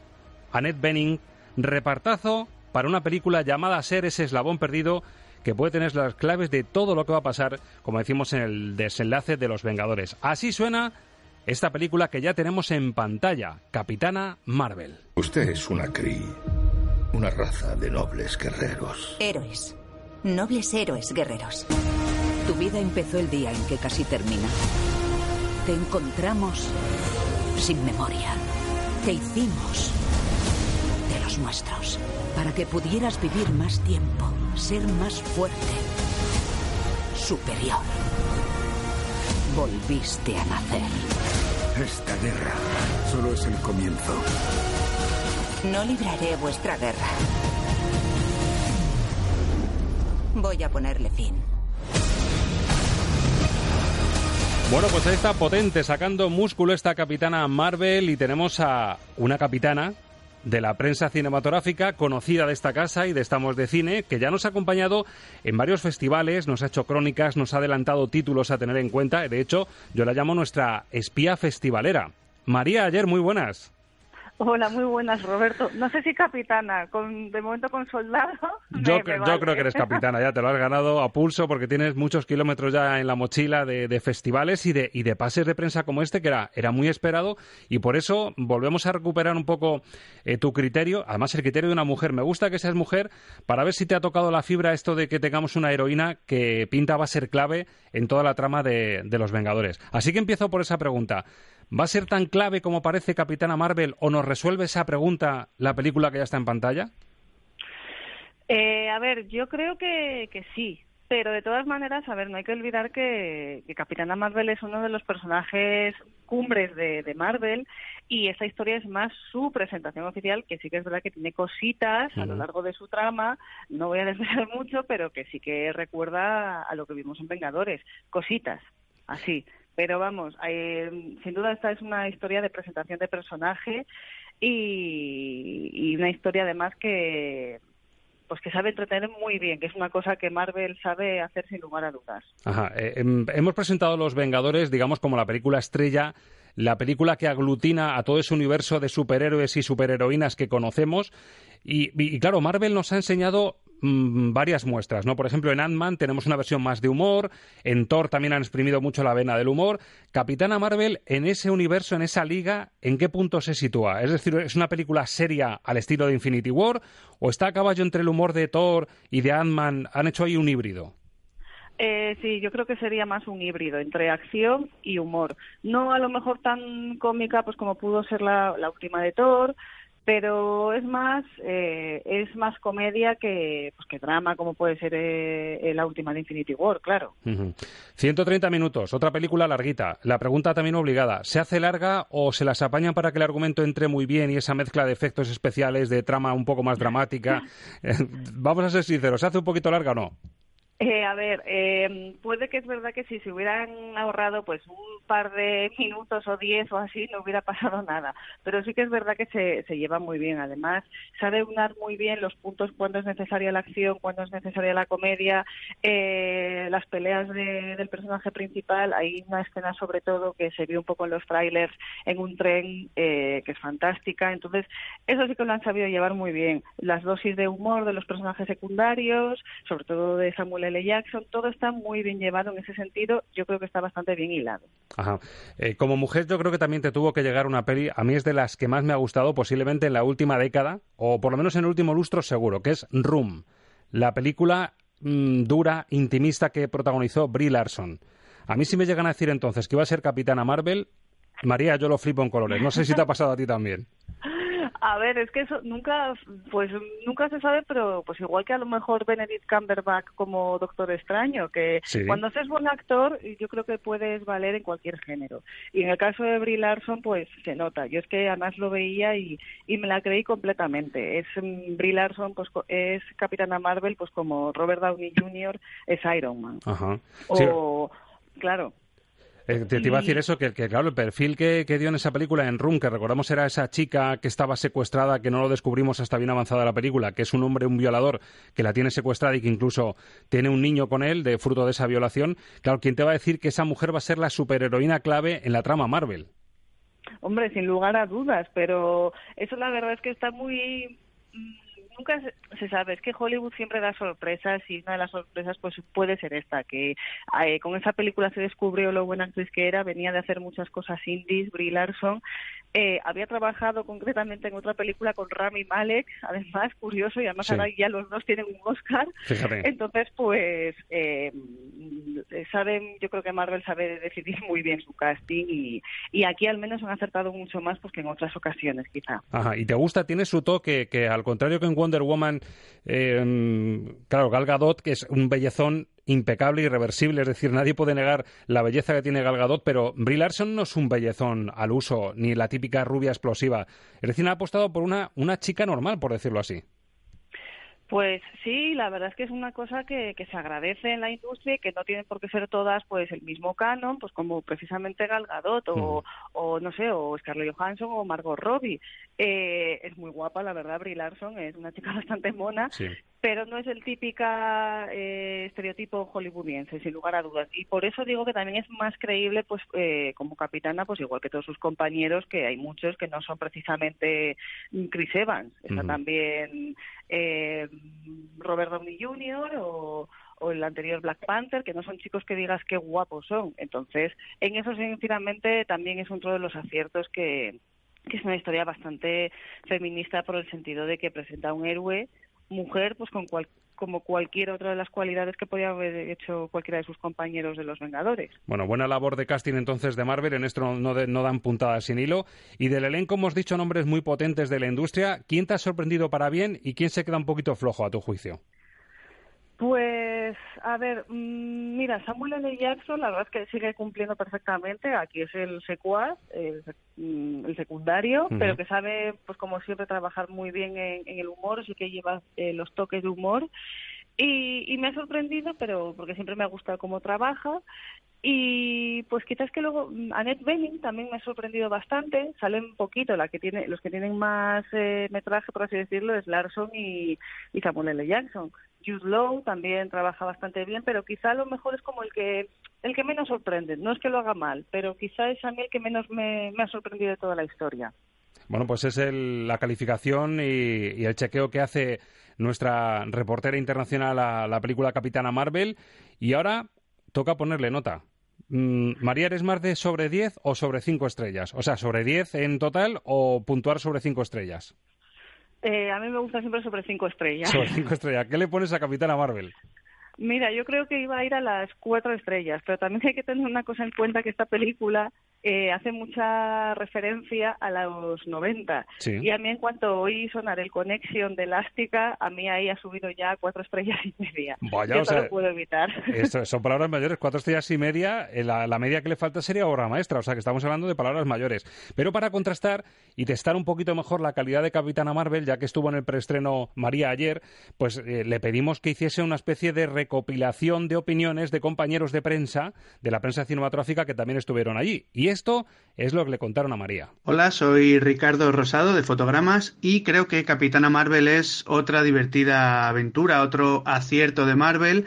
Annette Bening. Repartazo para una película llamada a ser ese eslabón perdido que puede tener las claves de todo lo que va a pasar, como decimos en el desenlace de Los Vengadores. Así suena esta película que ya tenemos en pantalla, Capitana Marvel. Usted es una Kree, una raza de nobles guerreros. Héroes. Nobles héroes guerreros. Tu vida empezó el día en que casi termina. Te encontramos sin memoria. Te hicimos de los nuestros. Para que pudieras vivir más tiempo, ser más fuerte, superior. Volviste a nacer. Esta guerra solo es el comienzo. No libraré vuestra guerra. Voy a ponerle fin. Bueno, pues ahí está potente, sacando músculo esta capitana Marvel y tenemos a una capitana de la prensa cinematográfica, conocida de esta casa y de Estamos de Cine, que ya nos ha acompañado en varios festivales, nos ha hecho crónicas, nos ha adelantado títulos a tener en cuenta. De hecho, yo la llamo nuestra espía festivalera. María, ayer, muy buenas. Hola, muy buenas, Roberto. No sé si capitana, con, de momento con soldado. Yo, yo creo que eres capitana, ya te lo has ganado a pulso porque tienes muchos kilómetros ya en la mochila de, festivales y de, y de pases de prensa como este que era, era muy esperado y por eso volvemos a recuperar un poco eh, tu criterio, además el criterio de una mujer. Me gusta que seas mujer para ver si te ha tocado la fibra esto de que tengamos una heroína que pinta va a ser clave en toda la trama de, de los Vengadores. Así que empiezo por esa pregunta. ¿Va a ser tan clave como parece Capitana Marvel o nos resuelve esa pregunta la película que ya está en pantalla? Eh, a ver, yo creo que, que sí, pero de todas maneras, a ver, no hay que olvidar que, Capitana Marvel es uno de los personajes cumbres de, Marvel y esta historia es más su presentación oficial, que sí que es verdad que tiene cositas a lo largo de su trama, no voy a desvelar mucho, pero que sí que recuerda a lo que vimos en Vengadores, cositas, así. Pero vamos, sin duda esta es una historia de presentación de personaje y, una historia además que pues que sabe entretener muy bien, que es una cosa que Marvel sabe hacer sin lugar a dudas. Ajá. Eh, em, hemos presentado Los Vengadores, digamos, como la película estrella la película que aglutina a todo ese universo de superhéroes y superheroínas que conocemos. y, claro, Marvel nos ha enseñado Mm, varias muestras, ¿no? Por ejemplo, en Ant-Man tenemos una versión más de humor, en Thor también han exprimido mucho la vena del humor. Capitana Marvel, en ese universo, en esa liga, ¿en qué punto se sitúa? Es decir, ¿es una película seria al estilo de Infinity War o está a caballo entre el humor de Thor y de Ant-Man? ¿Han hecho ahí un híbrido? Eh, sí, yo creo que sería más un híbrido entre acción y humor. No a lo mejor tan cómica pues como pudo ser la, la última de Thor, pero es más eh, es más comedia que pues que drama como puede ser eh, la última de Infinity War claro. 130 minutos otra película larguita. La pregunta también obligada se hace larga o se las apañan para que el argumento entre muy bien y esa mezcla de efectos especiales de trama un poco más dramática eh, vamos a ser sinceros se hace un poquito larga o no eh, a ver, eh, puede que es verdad que si se hubieran ahorrado pues un par de minutos o diez o así no hubiera pasado nada, pero sí que es verdad que se, se lleva muy bien. Además, sabe unar muy bien los puntos cuando es necesaria la acción, cuando es necesaria la comedia, eh, las peleas del personaje principal. Hay una escena sobre todo que se vio un poco en los trailers en un tren eh, que es fantástica. Entonces, eso sí que lo han sabido llevar muy bien. Las dosis de humor de los personajes secundarios, sobre todo de Samuel Jackson, todo está muy bien llevado en ese sentido, yo creo que está bastante bien hilado. Ajá. Eh, como mujer yo creo que también te tuvo que llegar una peli, a mí es de las que más me ha gustado posiblemente en la última década, o por lo menos en el último lustro seguro, que es Room, la película mm, dura, intimista que protagonizó Brie Larson. A mí si me llegan a decir entonces que iba a ser Capitana Marvel, María, yo lo flipo en colores. No sé si te ha pasado a ti también. A ver, es que eso nunca, pues nunca se sabe, pero pues igual que a lo mejor Benedict Cumberbatch como Doctor Extraño, que cuando haces buen actor, yo creo que puedes valer en cualquier género. Y en el caso de Brie Larson, pues se nota. Yo es que además lo veía y, y me la creí completamente. Es mm, Brie Larson, pues es Capitana Marvel, pues como Robert Downey Jr. es Iron Man. Ajá. O, claro, eh, te, iba a decir eso, que, claro, el perfil que, dio en esa película, en Room, que recordamos era esa chica que estaba secuestrada, que no lo descubrimos hasta bien avanzada la película, que es un hombre, un violador, que la tiene secuestrada y que incluso tiene un niño con él, de fruto de esa violación. Claro, ¿quién te va a decir que esa mujer va a ser la superheroína clave en la trama Marvel? Hombre, sin lugar a dudas, pero eso la verdad es que está muy nunca se sabe, es que Hollywood siempre da sorpresas y una de las sorpresas pues puede ser esta, que eh, con esa película se descubrió lo buena actriz que era, venía de hacer muchas cosas indies, Brie Larson, eh, había trabajado concretamente en otra película con Rami Malek, además curioso, y además ahora ya los dos tienen un Oscar, entonces pues eh, saben, yo creo que Marvel sabe decidir muy bien su casting y, y aquí al menos han acertado mucho más pues que en otras ocasiones quizá. Ajá, y te gusta, tiene su toque que al contrario que en Wonder Woman, eh, claro, Gal Gadot, que es un bellezón impecable, irreversible, es decir, nadie puede negar la belleza que tiene Gal Gadot, pero Brie Larson no es un bellezón al uso, ni la típica rubia explosiva. Es decir, ha apostado por una, una chica normal, por decirlo así. Pues sí, la verdad es que es una cosa que, que, se agradece en la industria y que no tienen por qué ser todas pues el mismo canon, pues como precisamente Gal Gadot o, o no sé, o Scarlett Johansson o Margot Robbie. Eh, es muy guapa, la verdad, Brie Larson es una chica bastante mona, Sí. pero no es el típica eh, estereotipo hollywoodiense, sin lugar a dudas. Y por eso digo que también es más creíble, pues eh, como capitana, pues igual que todos sus compañeros, que hay muchos que no son precisamente mm, Chris Evans. Está también eh, Robert Downey Jr. o o el anterior Black Panther, que no son chicos que digas qué guapos son. Entonces, en eso sinceramente también es otro de los aciertos que, que es una historia bastante feminista por el sentido de que presenta a un héroe mujer pues con cual- como cualquier otra de las cualidades que podía haber hecho cualquiera de sus compañeros de los Vengadores. Bueno, buena labor de casting entonces de Marvel, en esto no, dan puntadas sin hilo. Y del elenco hemos dicho nombres muy potentes de la industria. ¿Quién te ha sorprendido para bien y quién se queda un poquito flojo a tu juicio? Pues, a ver, mm, mira, Samuel L. Jackson, la verdad es que sigue cumpliendo perfectamente. Aquí es el secuaz, el, mm, el secundario, pero que sabe, pues como siempre, trabajar muy bien en, en el humor, sí que lleva eh, los toques de humor. Y, y me ha sorprendido, pero porque siempre me ha gustado cómo trabaja. Y pues quizás que luego mm, Annette Bening también me ha sorprendido bastante. Salen poquito, la que tiene, los que tienen más eh, metraje, por así decirlo, es Larson y, Samuel L. Jackson. Jude Law también trabaja bastante bien, pero quizá a lo mejor es como el que el que menos sorprende. No es que lo haga mal, pero quizá es a mí el que menos me, me ha sorprendido de toda la historia. Bueno, pues es el- la calificación y el chequeo que hace nuestra reportera internacional a la película Capitana Marvel. Y ahora toca ponerle nota. Mm, María, ¿eres más de sobre 10 o sobre 5 estrellas? O sea, sobre 10 en total o puntuar sobre 5 estrellas. Eh, a mí me gusta siempre sobre cinco estrellas. Sobre 5 estrellas. ¿Qué le pones a Capitana Marvel? Mira, yo creo que iba a ir a las cuatro estrellas, pero también hay que tener una cosa en cuenta que esta película eh, hace mucha referencia a los 90. Sí. Y a mí en cuanto oí sonar el Connection de Elástica, a mí ahí ha subido ya cuatro estrellas y media. Vaya, yo o sea, no lo puedo evitar. Esto son palabras mayores, cuatro estrellas y media. eh, La, la media que le falta sería obra maestra, o sea que estamos hablando de palabras mayores. Pero para contrastar y testar un poquito mejor la calidad de Capitana Marvel, ya que estuvo en el preestreno María ayer, pues eh, le pedimos que hiciese una especie de recopilación de opiniones de compañeros de prensa, de la prensa cinematográfica que también estuvieron allí. Y esto es lo que le contaron a María. Hola, soy Ricardo Rosado de Fotogramas y creo que Capitana Marvel es otra divertida aventura, otro acierto de Marvel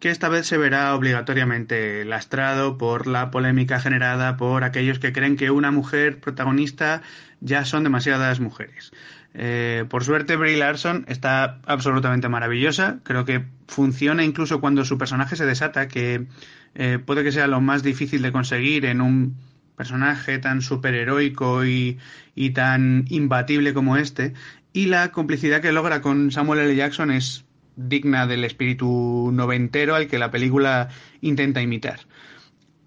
que esta vez se verá obligatoriamente lastrado por la polémica generada por aquellos que creen que una mujer protagonista ya son demasiadas mujeres. Eh, por suerte, Brie Larson está absolutamente maravillosa. Creo que funciona incluso cuando su personaje se desata, que eh, puede que sea lo más difícil de conseguir en un personaje tan superheroico y, y tan imbatible como este. Y la complicidad que logra con Samuel L. Jackson es digna del espíritu noventero al que la película intenta imitar.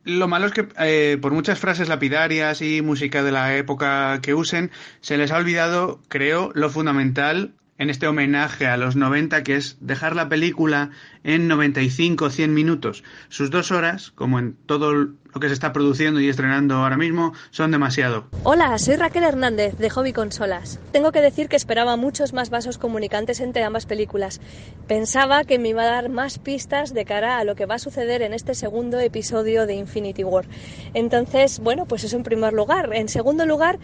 Lo malo es que eh, por muchas frases lapidarias y música de la época que usen, se les ha olvidado, creo, lo fundamental en este homenaje a los 90, que es dejar la película en 95 100 minutos. Sus dos horas, como en todo lo que se está produciendo y estrenando ahora mismo, son demasiado. Hola, soy Raquel Hernández de Hobby Consolas. Tengo que decir que esperaba muchos más vasos comunicantes entre ambas películas. Pensaba que me iba a dar más pistas de cara a lo que va a suceder en este segundo episodio de Infinity War. Entonces, bueno, pues eso en primer lugar. En segundo lugar,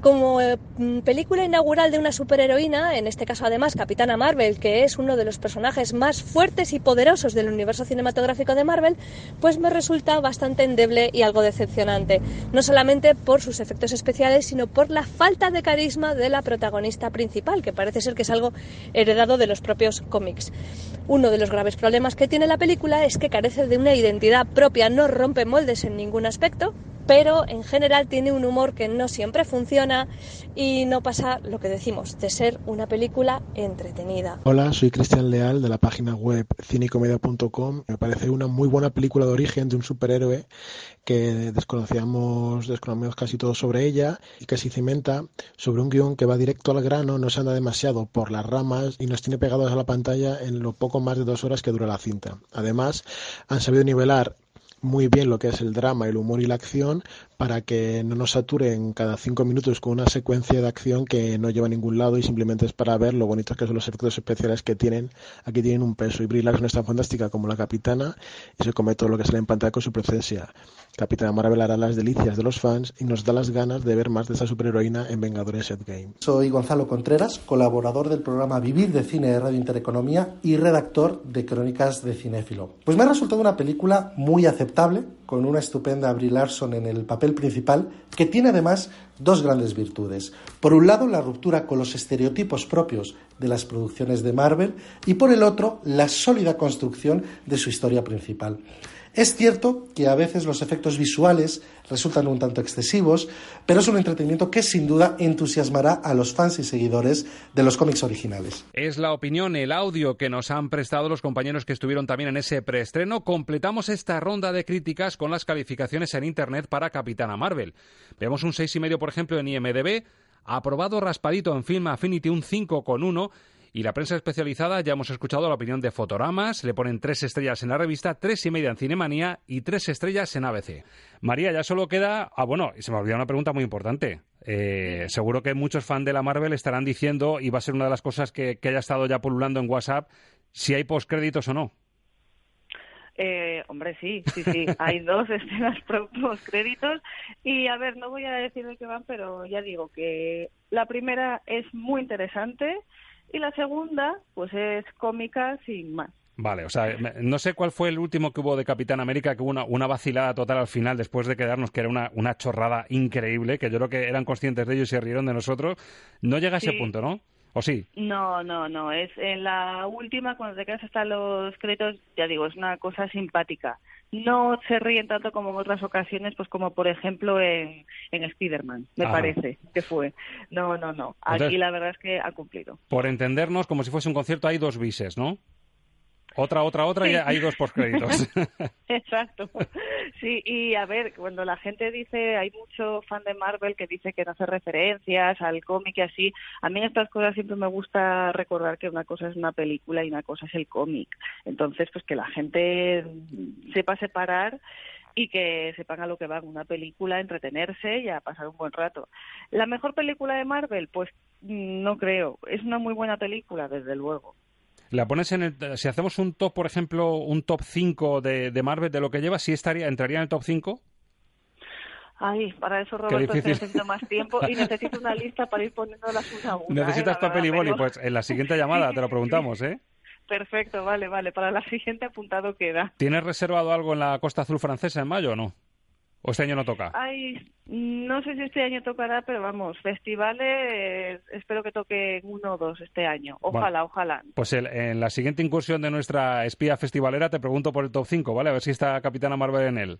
como eh, película inaugural de una superheroína, en este caso además Capitana Marvel, que es uno de los personajes más fuertes y poderosos del universo cinematográfico de Marvel, pues me resulta bastante endeble y algo decepcionante. No solamente por sus efectos especiales, sino por la falta de carisma de la protagonista principal, que parece ser que es algo heredado de los propios cómics. Uno de los graves problemas que tiene la película es que carece de una identidad propia, no rompe moldes en ningún aspecto, pero en general tiene un humor que no siempre funciona y no pasa lo que decimos, de ser una película entretenida. Hola, soy Cristian Leal de la página web cinecomedia.com. Me parece una muy buena película de origen de un superhéroe que desconocíamos, desconocíamos casi todo sobre ella y que se cimenta sobre un guion que va directo al grano, no se anda demasiado por las ramas y nos tiene pegados a la pantalla en lo poco más de dos horas que dura la cinta. Además, han sabido nivelar muy bien lo que es el drama, el humor y la acción para que no nos saturen cada cinco minutos con una secuencia de acción que no lleva a ningún lado y simplemente es para ver lo bonitos que son los efectos especiales que tienen. Aquí tienen un peso y Brie Larson es tan fantástica como la capitana y se come todo lo que sale en pantalla con su presencia. Capitana Marvel hará las delicias de los fans y nos da las ganas de ver más de esta superheroína en Vengadores Endgame. Soy Gonzalo Contreras, colaborador del programa Vivir de Cine de Radio Intereconomía y redactor de Crónicas de Cinéfilo. Pues me ha resultado una película muy aceptable, con una estupenda Brie Larson en el papel principal, que tiene además dos grandes virtudes. Por un lado, la ruptura con los estereotipos propios de las producciones de Marvel y por el otro, la sólida construcción de su historia principal. Es cierto que a veces los efectos visuales resultan un tanto excesivos, pero es un entretenimiento que sin duda entusiasmará a los fans y seguidores de los cómics originales. Es la opinión, el audio que nos han prestado los compañeros que estuvieron también en ese preestreno. Completamos esta ronda de críticas con las calificaciones en Internet para Capitana Marvel. Vemos un 6,5 por ejemplo en IMDB, aprobado raspadito en Film Affinity un 5,1 y la prensa especializada, ya hemos escuchado la opinión de Fotogramas, le ponen tres estrellas en la revista, tres y media en Cinemanía y tres estrellas en ABC. María, ya solo queda. Ah, bueno, y se me olvidó una pregunta muy importante. Eh, seguro que muchos fans de la Marvel estarán diciendo, y va a ser una de las cosas que, que haya estado ya pululando en WhatsApp, si hay postcréditos o no. Eh, hombre, sí, sí, sí. Hay dos escenas post créditos y a ver, no voy a decir de qué van, pero ya digo que la primera es muy interesante y la segunda, pues es cómica sin más. Vale, o sea, no sé cuál fue el último que hubo de Capitán América, que hubo una, una vacilada total al final, después de quedarnos que era una, una, chorrada increíble, que yo creo que eran conscientes de ello y se rieron de nosotros. No llega a ese punto, ¿no? ¿O sí? No, no, no. Es en la última, cuando te quedas hasta los créditos, ya digo, es una cosa simpática. No se ríen tanto como en otras ocasiones, pues como por ejemplo en, en Spider-Man, me Ajá. parece que fue. No, no, no. Aquí Entonces- la verdad es que ha cumplido. Por entendernos, como si fuese un concierto, hay dos bises, ¿no? Otra, otra, otra y hay dos postcréditos. Exacto. Sí, y a ver, cuando la gente dice, hay mucho fan de Marvel que dice que no hace referencias al cómic y así, a mí en estas cosas siempre me gusta recordar que una cosa es una película y una cosa es el cómic. Entonces, pues que la gente sepa separar y que sepan a lo que va una película, entretenerse y a pasar un buen rato. ¿La mejor película de Marvel? Pues mm, no creo. Es una muy buena película, desde luego. La pones en el. Si hacemos un top, por ejemplo, un top 5 de, de Marvel de lo que lleva, ¿sí estaría, entraría en el top 5? Ay, para eso, Roberto, necesito más tiempo y necesito una lista para ir poniéndolas una a una. Necesitas ¿eh? Papel y verdad, boli. pero- Pues en la siguiente llamada te lo preguntamos, ¿eh? Perfecto, vale, vale. Para la siguiente apuntado queda. ¿Tienes reservado algo en la Costa Azul francesa en mayo o no? ¿O este año no toca? Ay, no sé si este año tocará, pero vamos, festivales, espero que toque uno o dos este año. Ojalá, Vale. ojalá. Pues el- en la siguiente incursión de nuestra espía festivalera te pregunto por el top 5, ¿vale? A ver si está Capitana Marvel en él.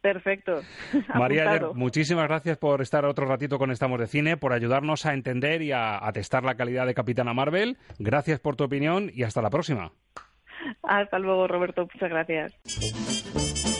Perfecto. María Ayer, muchísimas gracias por estar otro ratito con Estamos de Cine, por ayudarnos a entender y a, a testar la calidad de Capitana Marvel. Gracias por tu opinión y hasta la próxima. Hasta luego, Roberto. Muchas gracias.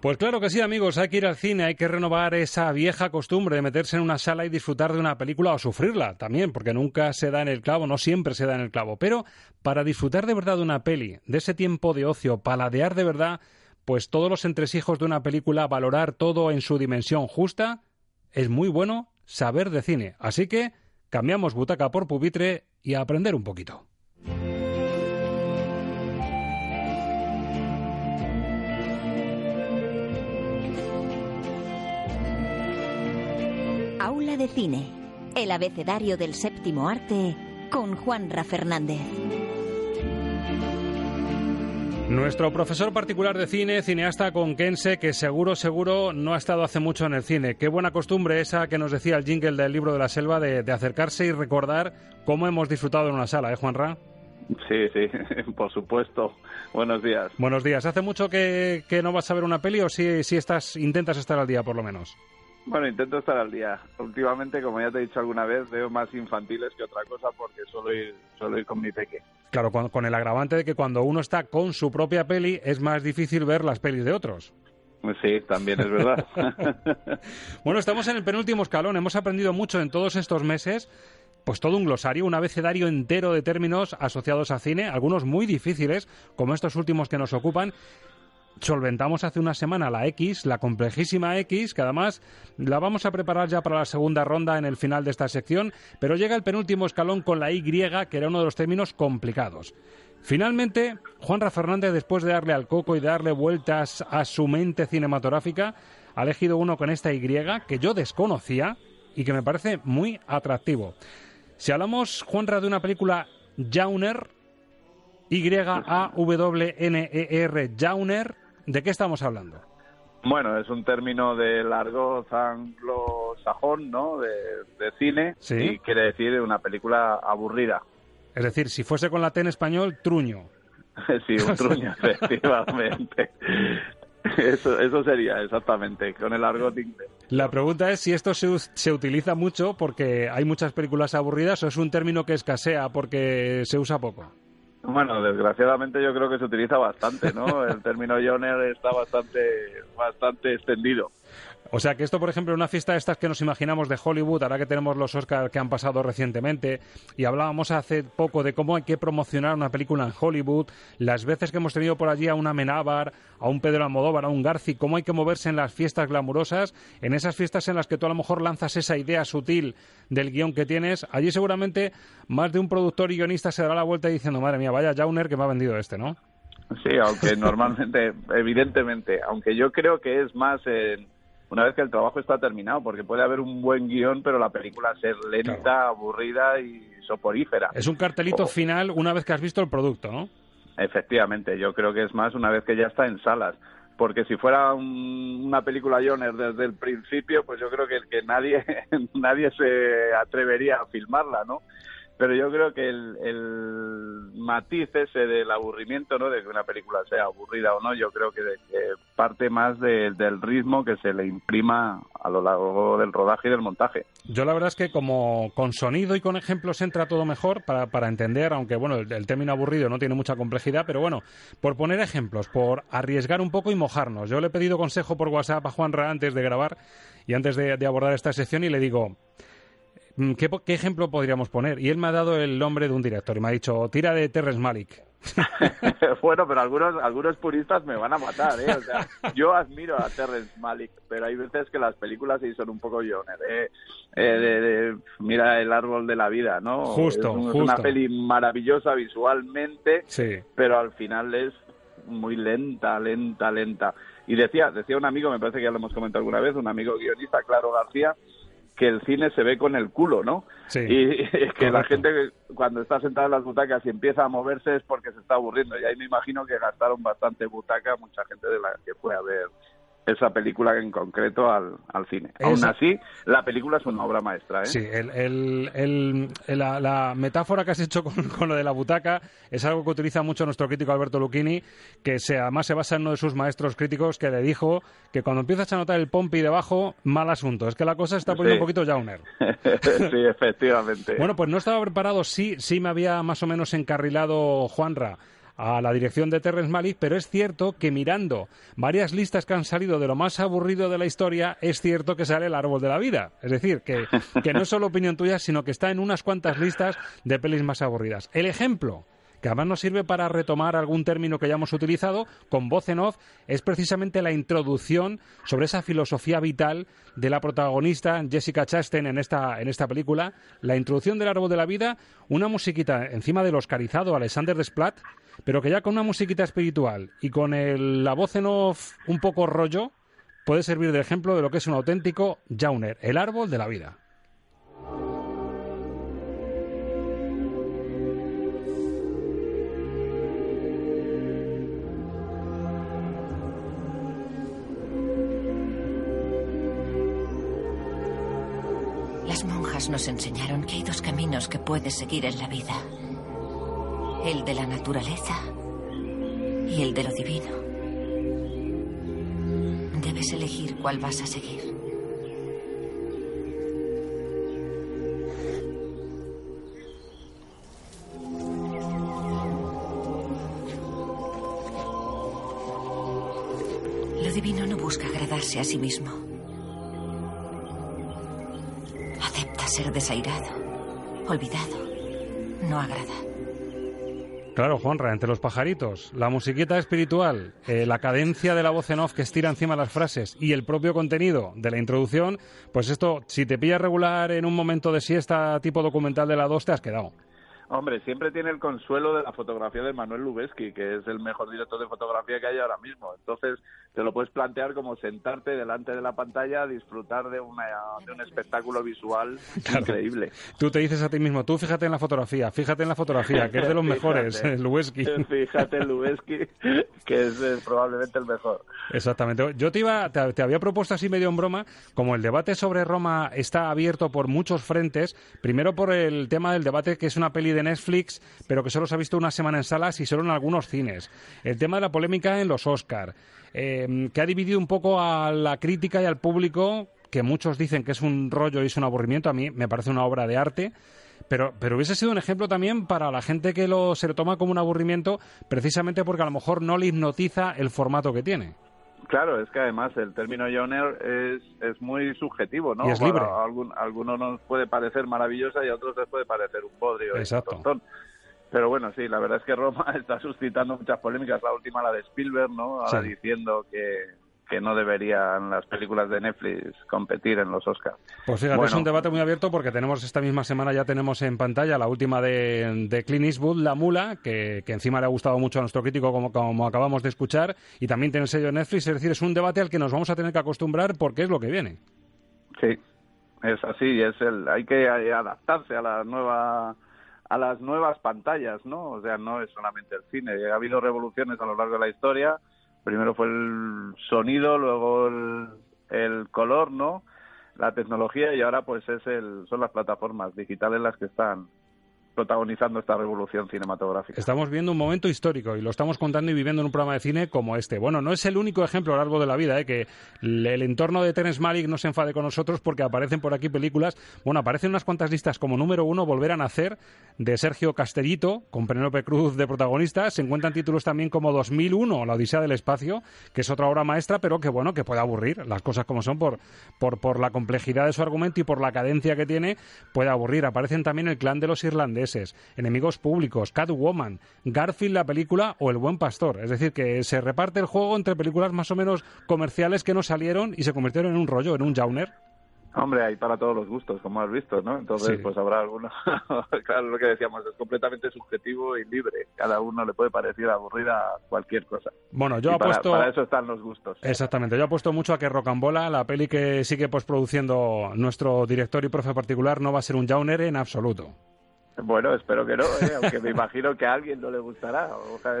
Pues claro que sí, amigos, hay que ir al cine, hay que renovar esa vieja costumbre de meterse en una sala y disfrutar de una película o sufrirla también, porque nunca se da en el clavo, no siempre se da en el clavo. Pero para disfrutar de verdad de una peli, de ese tiempo de ocio, paladear de verdad, pues todos los entresijos de una película, valorar todo en su dimensión justa, es muy bueno saber de cine. Así que cambiamos butaca por pupitre y aprender un poquito. De cine. El abecedario del séptimo arte con Juanra Fernández. Nuestro profesor particular de cine, cineasta conquense, que seguro, seguro no ha estado hace mucho en el cine. Qué buena costumbre esa que nos decía el jingle del libro de la selva de, de acercarse y recordar cómo hemos disfrutado en una sala, ¿eh, Juanra? Sí, sí, por supuesto. Buenos días. Buenos días. ¿Hace mucho que, que no vas a ver una peli o si, si estás, intentas estar al día por lo menos? Bueno, intento estar al día. Últimamente, como ya te he dicho alguna vez, veo más infantiles que otra cosa porque suelo ir, suelo ir con mi peque. Claro, con, con el agravante de que cuando uno está con su propia peli es más difícil ver las pelis de otros. Sí, también es verdad. bueno, estamos en el penúltimo escalón. Hemos aprendido mucho en todos estos meses. Pues todo un glosario, un abecedario entero de términos asociados a cine, algunos muy difíciles, como estos últimos que nos ocupan. Solventamos hace una semana la X, la complejísima X, que además la vamos a preparar ya para la segunda ronda en el final de esta sección, pero llega el penúltimo escalón con la Y, que era uno de los términos complicados. Finalmente, Juanra Fernández, después de darle al coco y darle vueltas a su mente cinematográfica, ha elegido uno con esta Y que yo desconocía y que me parece muy atractivo. Si hablamos, Juanra, de una película Jauner, Y-A-W-N-E-R, Jauner, ¿de qué estamos hablando? Bueno, es un término del argot anglosajón, ¿no? De, de cine. Sí. Y quiere decir una película aburrida. Es decir, si fuese con la T en español, truño. sí, un truño, efectivamente. Eso, eso sería, exactamente, con el argot inglés. La pregunta es si esto se, se utiliza mucho porque hay muchas películas aburridas o es un término que escasea porque se usa poco. Bueno, desgraciadamente yo creo que se utiliza bastante, ¿no? El término Joner está bastante, bastante extendido. O sea que esto, por ejemplo, una fiesta de estas que nos imaginamos de Hollywood, ahora que tenemos los Oscars que han pasado recientemente, y hablábamos hace poco de cómo hay que promocionar una película en Hollywood, las veces que hemos tenido por allí a una Amenábar, a un Pedro Almodóvar, a un Garci, cómo hay que moverse en las fiestas glamurosas, en esas fiestas en las que tú a lo mejor lanzas esa idea sutil del guion que tienes, allí seguramente más de un productor y guionista se dará la vuelta diciendo, madre mía, vaya Jauner que me ha vendido este, ¿no? Sí, aunque normalmente, evidentemente, aunque yo creo que es más en- una vez que el trabajo está terminado, porque puede haber un buen guion, pero la película ser lenta, aburrida y soporífera. Es un cartelito final una vez que has visto el producto, ¿no? Efectivamente, yo creo que es más una vez que ya está en salas. Porque si fuera un- una película Joner desde el principio, pues yo creo que, que nadie, nadie se atrevería a filmarla, ¿no? Pero yo creo que el, el matiz ese del aburrimiento, ¿no? De que una película sea aburrida o no, yo creo que, de- que parte más de- del ritmo que se le imprima a lo largo del rodaje y del montaje. Yo la verdad es que como con sonido y con ejemplos entra todo mejor para, para entender, aunque bueno, el, término aburrido no tiene mucha complejidad, pero bueno, por poner ejemplos, por arriesgar un poco y mojarnos. Yo le he pedido consejo por WhatsApp a Juanra antes de grabar y antes de, de abordar esta sección y le digo, ¿qué, po- ¿qué ejemplo podríamos poner? Y él me ha dado el nombre de un director y me ha dicho, tira de Terrence Malick. bueno, pero algunos algunos puristas me van a matar, ¿eh? O sea, yo admiro a Terrence Malick, pero hay veces que las películas sí son un poco Joner, ¿eh? Eh, de- de- mira el árbol de la vida, ¿no? Justo, es, un- es justo. una peli maravillosa visualmente, Sí. pero al final es muy lenta, lenta, lenta. Y decía, decía un amigo, me parece que ya lo hemos comentado alguna vez, un amigo guionista, Claro García, que el cine se ve con el culo, ¿no? Sí, y es que la gente cuando está sentada en las butacas y empieza a moverse es porque se está aburriendo. Y ahí me imagino que gastaron bastante butaca mucha gente de la que fue a ver esa película en concreto al, al cine. Aún así, la película es una obra maestra, ¿eh? Sí, el, el- el- la, la metáfora que has hecho con, con lo de la butaca es algo que utiliza mucho nuestro crítico Alberto Lucchini, que se, además se basa en uno de sus maestros críticos que le dijo que cuando empiezas a notar el pompi debajo, mal asunto. Es que la cosa está poniendo Sí. un poquito Jauner. sí, efectivamente. Bueno, pues no estaba preparado, sí, sí me había más o menos encarrilado Juanra a la dirección de Terrence Malick, pero es cierto que mirando varias listas que han salido de lo más aburrido de la historia, es cierto que sale el árbol de la vida. Es decir, que, que no es solo opinión tuya, sino que está en unas cuantas listas de pelis más aburridas. El ejemplo que además nos sirve para retomar algún término que ya hemos utilizado con voz en off, es precisamente la introducción sobre esa filosofía vital de la protagonista Jessica Chastain en esta, en esta película, la introducción del árbol de la vida, una musiquita encima del oscarizado Alexander Desplat, pero que ya con una musiquita espiritual y con el- la voz en off un poco rollo, puede servir de ejemplo de lo que es un auténtico Jauner, el árbol de la vida. Nos enseñaron que hay dos caminos que puedes seguir en la vida. El de la naturaleza y el de lo divino. Debes elegir cuál vas a seguir. Lo divino no busca agradarse a sí mismo. Ser desairado, olvidado, no agrada. Claro, Juanra, entre los pajaritos, la musiquita espiritual, eh, la cadencia de la voz en off que estira encima las frases y el propio contenido de la introducción, pues esto, si te pillas regular en un momento de siesta tipo documental de la 2, te has quedado. Hombre, siempre tiene el consuelo de la fotografía de Manuel Lubezki, que es el mejor director de fotografía que hay ahora mismo. Entonces, te lo puedes plantear como sentarte delante de la pantalla a disfrutar de, una, de un espectáculo visual increíble. Tú te dices a ti mismo, tú fíjate en la fotografía, fíjate en la fotografía, que es de los mejores, Fíjate. Lubezki. Fíjate en Lubezki, que es eh, probablemente el mejor. Exactamente. Yo te, iba, te, te había propuesto así medio en broma, como el debate sobre Roma está abierto por muchos frentes, primero por el tema del debate que es una peli de Netflix, pero que solo se ha visto una semana en salas y solo en algunos cines. El tema de la polémica en los Oscar, eh, que ha dividido un poco a la crítica y al público, que muchos dicen que es un rollo y es un aburrimiento, a mí me parece una obra de arte. Pero, pero hubiese sido un ejemplo también para la gente que lo, se lo toma como un aburrimiento, precisamente porque a lo mejor no le hipnotiza el formato que tiene. Claro, es que además el término genre es, es muy subjetivo, ¿no? Y es libre. Algún- a algunos nos puede parecer maravillosa y a otros les puede parecer un podrio. y un Exacto. Pero bueno, sí, la verdad es que Roma está suscitando muchas polémicas. La última, la de Spielberg, ¿no? Ahora Sí. diciendo que, que no deberían las películas de Netflix competir en los Oscars. Pues fíjate, es un debate muy abierto porque tenemos esta misma semana, ya tenemos en pantalla la última de, de Clint Eastwood, La Mula, que, que encima le ha gustado mucho a nuestro crítico, como, como acabamos de escuchar, y también tiene el sello de Netflix, es decir, es un debate al que nos vamos a tener que acostumbrar porque es lo que viene. Sí, es así, es el, hay que adaptarse a la nueva a las nuevas pantallas, ¿no? O sea, no es solamente el cine. Ha habido revoluciones a lo largo de la historia. Primero fue el sonido, luego el, el color, ¿no? La tecnología y ahora pues es el, son las plataformas digitales las que están protagonizando esta revolución cinematográfica. Estamos viendo un momento histórico y lo estamos contando y viviendo en un programa de cine como este. Bueno, no es el único ejemplo a lo largo de la vida, ¿eh? que el entorno de Terence Malick no se enfade con nosotros porque aparecen por aquí películas. Bueno, aparecen unas cuantas listas como número uno, Volver a Nacer, de Sergio Castellito, con Penélope Cruz de protagonista. Se encuentran títulos también como 2001, La Odisea del Espacio, que es otra obra maestra, pero que bueno, que puede aburrir. Las cosas como son por, por, por la complejidad de su argumento y por la cadencia que tiene, puede aburrir. Aparecen también El Clan de los Irlandeses, Enemigos Públicos, Catwoman, Garfield la película o El Buen Pastor. Es decir, que se reparte el juego entre películas más o menos comerciales que no salieron y se convirtieron en un rollo, en un genre. Hombre, hay para todos los gustos, como has visto, ¿no? Entonces, Sí. pues habrá algunos. claro, lo que decíamos, es completamente subjetivo y libre. Cada uno le puede parecer aburrida cualquier cosa. Bueno, yo Y apuesto... para eso están los gustos. Exactamente, yo apuesto mucho a que Rocambola, la peli que sigue postproduciendo nuestro director y profe particular, no va a ser un genre en absoluto. Bueno, espero que no, ¿eh? aunque me imagino que a alguien no le gustará. O sea,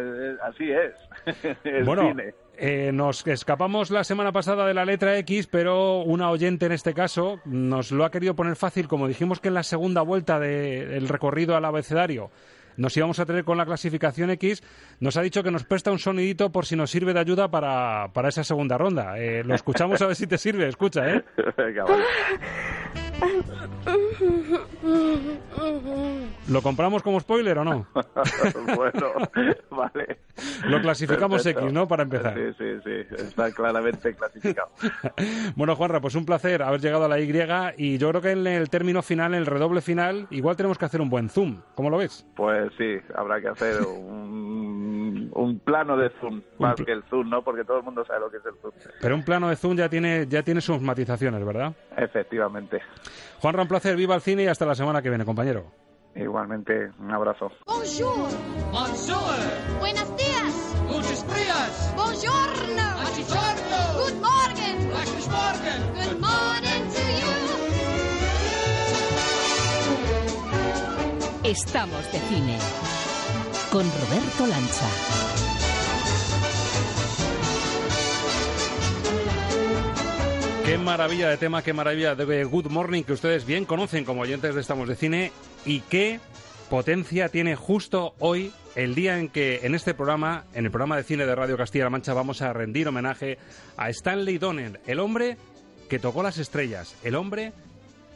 así es. El bueno, cine. eh, nos escapamos la semana pasada de la letra X, pero una oyente en este caso nos lo ha querido poner fácil, como dijimos que en la segunda vuelta del recorrido al abecedario nos íbamos a tener con la clasificación X, nos ha dicho que nos presta un sonidito por si nos sirve de ayuda para, para esa segunda ronda. Eh, lo escuchamos a ver si te sirve, escucha, ¿eh? Venga, vale. ¿Lo compramos como spoiler o no? bueno, vale. Lo clasificamos Perfecto. X, ¿no? Para empezar. Sí, sí, sí. Está claramente clasificado. Bueno, Juanra, pues un placer haber llegado a la Y y yo creo que en el término final, en el redoble final, igual tenemos que hacer un buen zoom. ¿Cómo lo ves? Pues sí, habrá que hacer un, un plano de zoom, más que el zoom, ¿no? Porque todo el mundo sabe lo que es el zoom. Pero un plano de zoom ya tiene, ya tiene sus matizaciones, ¿verdad? Efectivamente. Juanra, un placer, viva el cine y hasta la semana que viene, compañero. Igualmente, un abrazo. Bonjour. Bonjour. Buenos días. Muchos días. Buongiorno. Buongiorno. Good morning. Guten Morgen. Good morning to you. Estamos de cine con Roberto Lancha. Qué maravilla de tema, qué maravilla de Good Morning que ustedes bien conocen como oyentes de Estamos de Cine y qué potencia tiene justo hoy el día en que en este programa, en el programa de cine de Radio Castilla-La Mancha, vamos a rendir homenaje a Stanley Donen, el hombre que tocó las estrellas, el hombre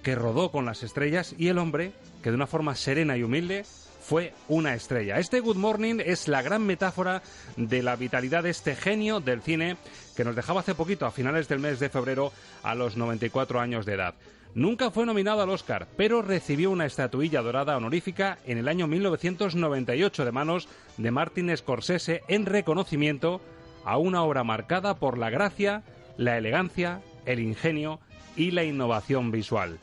que rodó con las estrellas y el hombre que de una forma serena y humilde fue una estrella. Este Good Morning es la gran metáfora de la vitalidad de este genio del cine que nos dejaba hace poquito, a finales del mes de febrero, a los 94 años de edad. Nunca fue nominado al Oscar, pero recibió una estatuilla dorada honorífica en el año 1998 de manos de Martin Scorsese en reconocimiento a una obra marcada por la gracia, la elegancia, el ingenio y la innovación visual.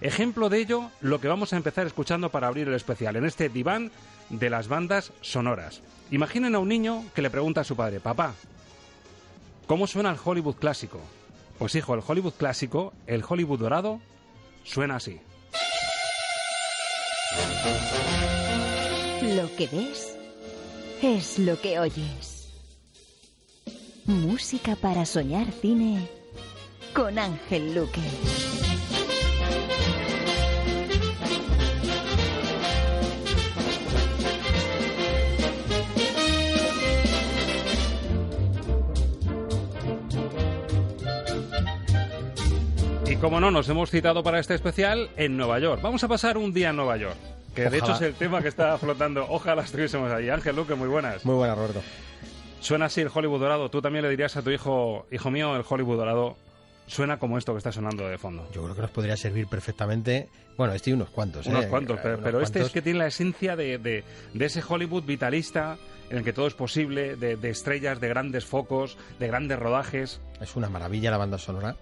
Ejemplo de ello, lo que vamos a empezar escuchando para abrir el especial, en este diván de las bandas sonoras. Imaginen a un niño que le pregunta a su padre, papá, ¿cómo suena el Hollywood clásico? Pues hijo, el Hollywood clásico, el Hollywood dorado, suena así. Lo que ves es lo que oyes. Música para soñar cine con Ángel Luque. Como no, nos hemos citado para este especial en Nueva York. Vamos a pasar un día en Nueva York, que de Ojalá. hecho es el tema que está flotando. Ojalá estuviésemos allí. Ángel Luque, muy buenas. Muy buenas, Roberto. Suena así el Hollywood dorado. Tú también le dirías a tu hijo, hijo mío, el Hollywood dorado suena como esto que está sonando de fondo. Yo creo que nos podría servir perfectamente. Bueno, este y unos cuantos. Unos ¿eh? cuantos, pero, Unos pero este es cuantos. que tiene la esencia de, de- de ese Hollywood vitalista en el que todo es posible, de, de estrellas, de grandes focos, de grandes rodajes. Es una maravilla la banda sonora.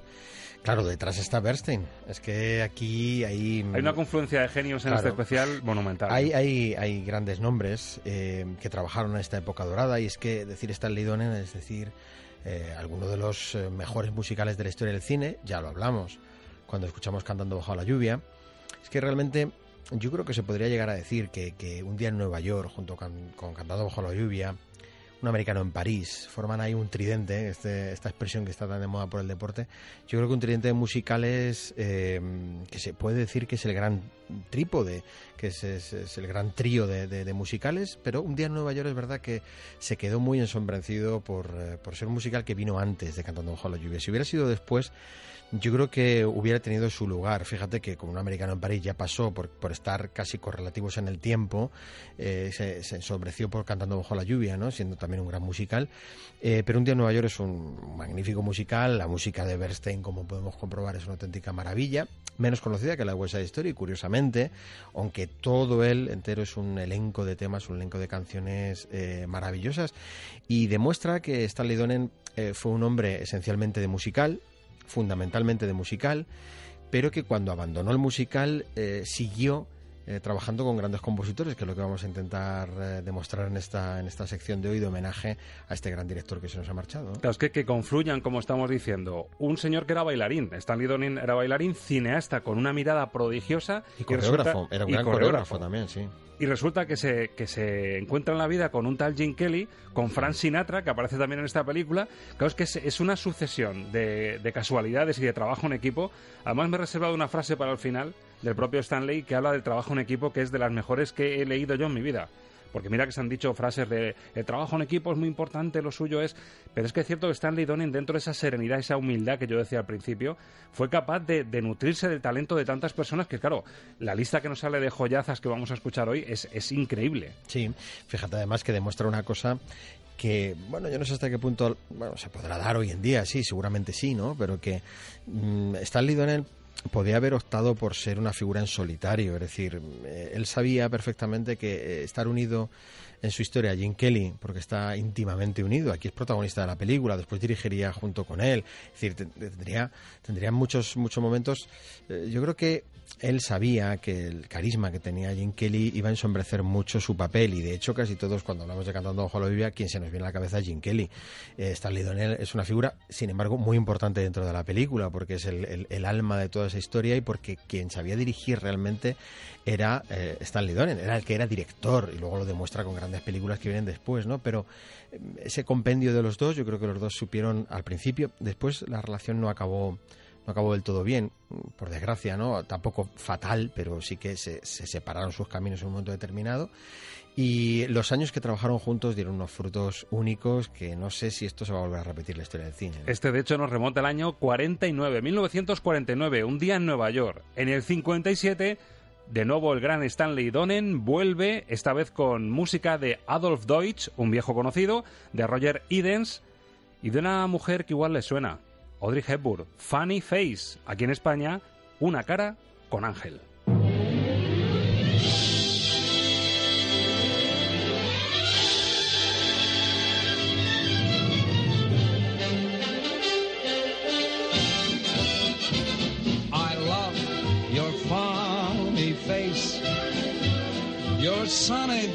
Claro, detrás está Bernstein. Es que aquí hay... Hay una confluencia de genios en Claro. este especial monumental. Hay, hay, hay grandes nombres eh, que trabajaron en esta época dorada y es que decir Stanley Donen es decir eh, alguno de los eh, mejores musicales de la historia del cine, ya lo hablamos cuando escuchamos Cantando bajo la lluvia. Es que realmente yo creo que se podría llegar a decir que, que un día en Nueva York, junto con, con Cantando bajo la lluvia, un americano en París, forman ahí un tridente, este, esta expresión que está tan de moda por el deporte. Yo creo que un tridente de musicales eh, que se puede decir que es el gran trípode, que es, es- es el gran trío de musicales, pero un día en Nueva York es verdad que se quedó muy ensombrecido por, eh, por ser un musical que vino antes de Cantando bajo la lluvia. Si hubiera sido después, yo creo que hubiera tenido su lugar. Fíjate que como un americano en París ya pasó por, por estar casi correlativos en el tiempo, eh, se, se ensombreció por Cantando bajo la lluvia, ¿no? siendo también un gran musical. Eh, pero un día en Nueva York es un magnífico musical. La música de Bernstein, como podemos comprobar, es una auténtica maravilla. Menos conocida que la West Side Story, curiosamente, aunque todo él entero es un elenco de temas, un elenco de canciones eh, maravillosas. Y demuestra que Stanley Donen fue un hombre esencialmente de musical, fundamentalmente de musical, pero que cuando abandonó el musical eh, siguió eh, trabajando con grandes compositores, que es lo que vamos a intentar eh, demostrar en esta, en esta sección de hoy de homenaje a este gran director que se nos ha marchado. Claro, es que, que confluyan, como estamos diciendo, un señor que era bailarín, Stanley Donen era bailarín, cineasta con una mirada prodigiosa. Y coreógrafo, era un gran coreógrafo también, sí. Y resulta que se, que se encuentra en la vida con un tal Jim Kelly, con Frank Sinatra, que aparece también en esta película. Claro, es que es, una sucesión de, de casualidades y de trabajo en equipo. Además, me he reservado una frase para el final del propio Stanley que habla del trabajo en equipo, que es de las mejores que he leído yo en mi vida. Porque mira que se han dicho frases de el trabajo en equipo es muy importante, lo suyo es. Pero es que es cierto que Stanley Donen, dentro de esa serenidad, esa humildad que yo decía al principio, fue capaz de, nutrirse del talento de tantas personas que, claro, la lista que nos sale de joyazas que vamos a escuchar hoy es, es increíble. Sí, fíjate además que demuestra una cosa que, bueno, yo no sé hasta qué punto, bueno, se podrá dar hoy en día, sí, seguramente sí, ¿no? Pero que mm, Stanley Donen podía haber optado por ser una figura en solitario, es decir, eh, él sabía perfectamente que eh, estar unido en su historia a Jim Kelly, porque está íntimamente unido, aquí es protagonista de la película, después dirigiría junto con él, es decir, te- tendría, tendría muchos, muchos momentos, eh, yo creo que él sabía que el carisma que tenía Jim Kelly iba a ensombrecer mucho su papel y de hecho casi todos cuando hablamos de Cantando bajo la Biblia quien se nos viene a la cabeza es Jim Kelly. Eh, Stanley Donen es una figura sin embargo muy importante dentro de la película porque es el, alma de toda esa historia y porque quien sabía dirigir realmente era eh, Stanley Donen, era el que era director y luego lo demuestra con grandes películas que vienen después, ¿no? Pero eh, ese compendio de los dos yo creo que los dos supieron al principio, después la relación no acabó no acabó del todo bien, por desgracia, ¿no? Tampoco fatal, pero sí que se, se separaron sus caminos en un momento determinado. Y los años que trabajaron juntos dieron unos frutos únicos que no sé si esto se va a volver a repetir la historia del cine. ¿no? Este, de hecho, nos remonta al año 49, 1949, un día en Nueva York. En el 57, de nuevo el gran Stanley Donen vuelve, esta vez con música de Adolf Deutsch, un viejo conocido, de Roger Edens y de una mujer que igual le suena, Audrey Hepburn, Funny Face, aquí en España, una cara con ángel. Sunny,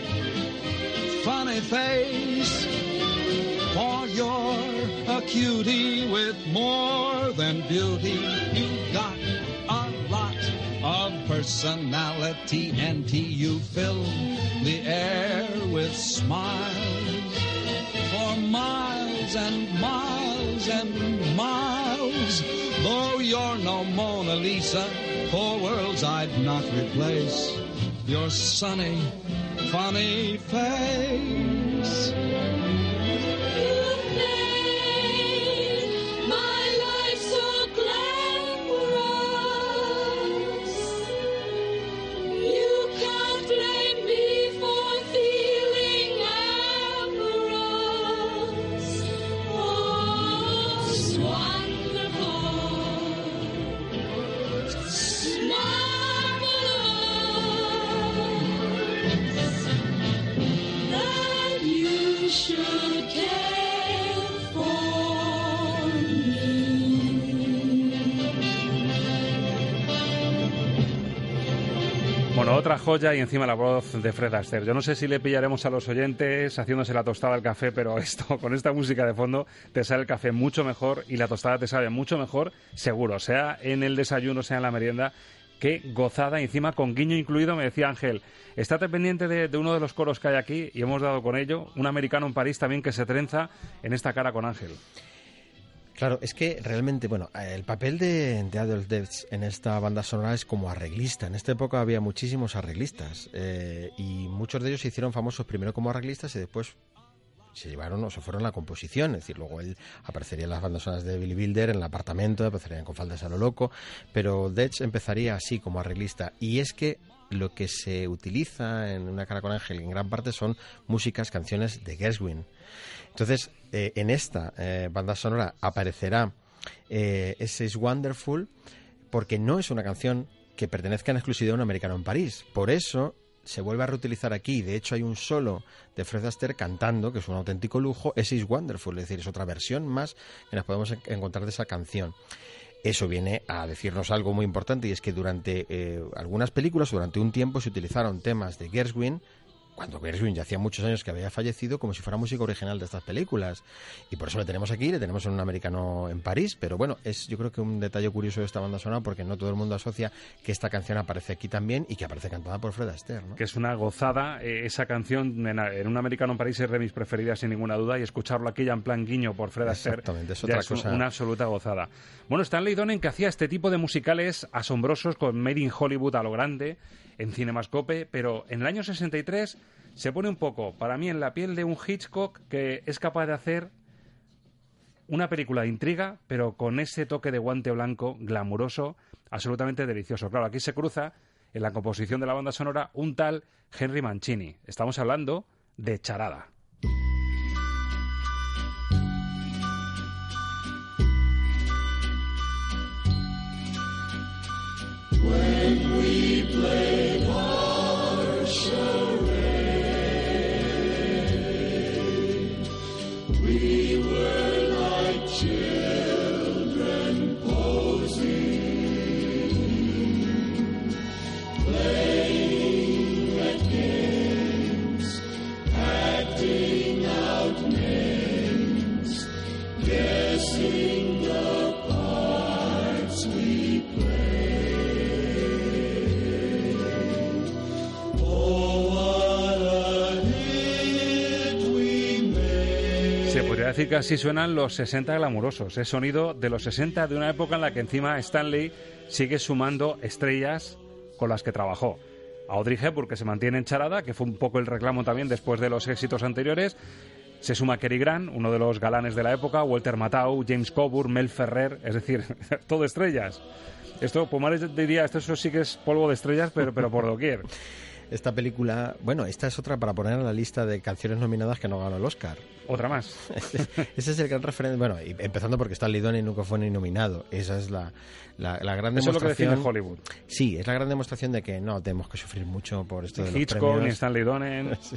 funny face. For you're a cutie with more than beauty. You've got a lot of personality, and you fill the air with smiles. For miles and miles and miles, though you're no Mona Lisa, for worlds I'd not replace your sunny, funny face. Otra joya y encima la voz de Fred Astaire. Yo no sé si le pillaremos a los oyentes haciéndose la tostada al café, pero esto, con esta música de fondo, te sale el café mucho mejor y la tostada te sabe mucho mejor, seguro, sea en el desayuno, sea en la merienda. Qué gozada, encima con guiño incluido, me decía Ángel, estate pendiente de, de uno de los coros que hay aquí, y hemos dado con ello, un americano en París también que se trenza en esta cara con Ángel. Claro, es que realmente, bueno, el papel de, de Adolf Deutsch en esta banda sonora es como arreglista. En esta época había muchísimos arreglistas eh, y muchos de ellos se hicieron famosos primero como arreglistas y después se llevaron o se fueron a la composición. Es decir, luego él aparecería en las bandas sonoras de Billy Wilder, en el apartamento, aparecerían con faldas a lo loco, pero Deutsch empezaría así como arreglista. Y es que lo que se utiliza en Una cara con ángel en gran parte son músicas, canciones de Gershwin. Entonces, eh, en esta eh, banda sonora aparecerá eh, Ese Wonderful, porque no es una canción que pertenezca en exclusividad a un americano en París. Por eso se vuelve a reutilizar aquí. De hecho, hay un solo de Fred Astaire cantando, que es un auténtico lujo, Ese Wonderful, es decir, es otra versión más que nos podemos en- encontrar de esa canción. Eso viene a decirnos algo muy importante y es que durante eh, algunas películas, durante un tiempo, se utilizaron temas de Gershwin cuando Gershwin ya hacía muchos años que había fallecido, como si fuera música original de estas películas. Y por eso le tenemos aquí, le tenemos en un americano en París. Pero bueno, es yo creo que un detalle curioso de esta banda sonora porque no todo el mundo asocia que esta canción aparece aquí también y que aparece cantada por Fred Astaire. ¿no? que es una gozada. eh, esa canción en, en Un Americano en París es de mis preferidas sin ninguna duda y escucharlo aquí ya en plan guiño por Fred Astaire Exactamente, es ya otra es cosa. una absoluta gozada. Bueno, Stanley Donen que hacía este tipo de musicales asombrosos con Made in Hollywood a lo grande en Cinemascope, pero en el año 63 se pone un poco, para mí, en la piel de un Hitchcock que es capaz de hacer una película de intriga, pero con ese toque de guante blanco glamuroso, absolutamente delicioso. Claro, aquí se cruza en la composición de la banda sonora un tal Henry Mancini. Estamos hablando de Charada. Decir que así suenan los 60 glamurosos. Es sonido de los 60 de una época en la que encima Stanley sigue sumando estrellas con las que trabajó. A Audrey Hepburn, que se mantiene en charada, que fue un poco el reclamo también después de los éxitos anteriores. Se suma Cary Grant, uno de los galanes de la época, Walter Matthau, James Coburn, Mel Ferrer, es decir, todo estrellas. Esto, Pomares diría, esto eso sí que es polvo de estrellas, pero, pero por doquier. Esta película, bueno, esta es otra para poner en la lista de canciones nominadas que no ganó el Oscar. Otra más. Ese es el gran referente. Bueno, y empezando porque Stanley Donen nunca fue ni nominado. Esa es la, la, la gran Eso es lo que demostración. Hollywood. Sí, es la gran demostración de que no tenemos que sufrir mucho por esto de los Hitchcock, premios. ni Stanley Donen. Sí.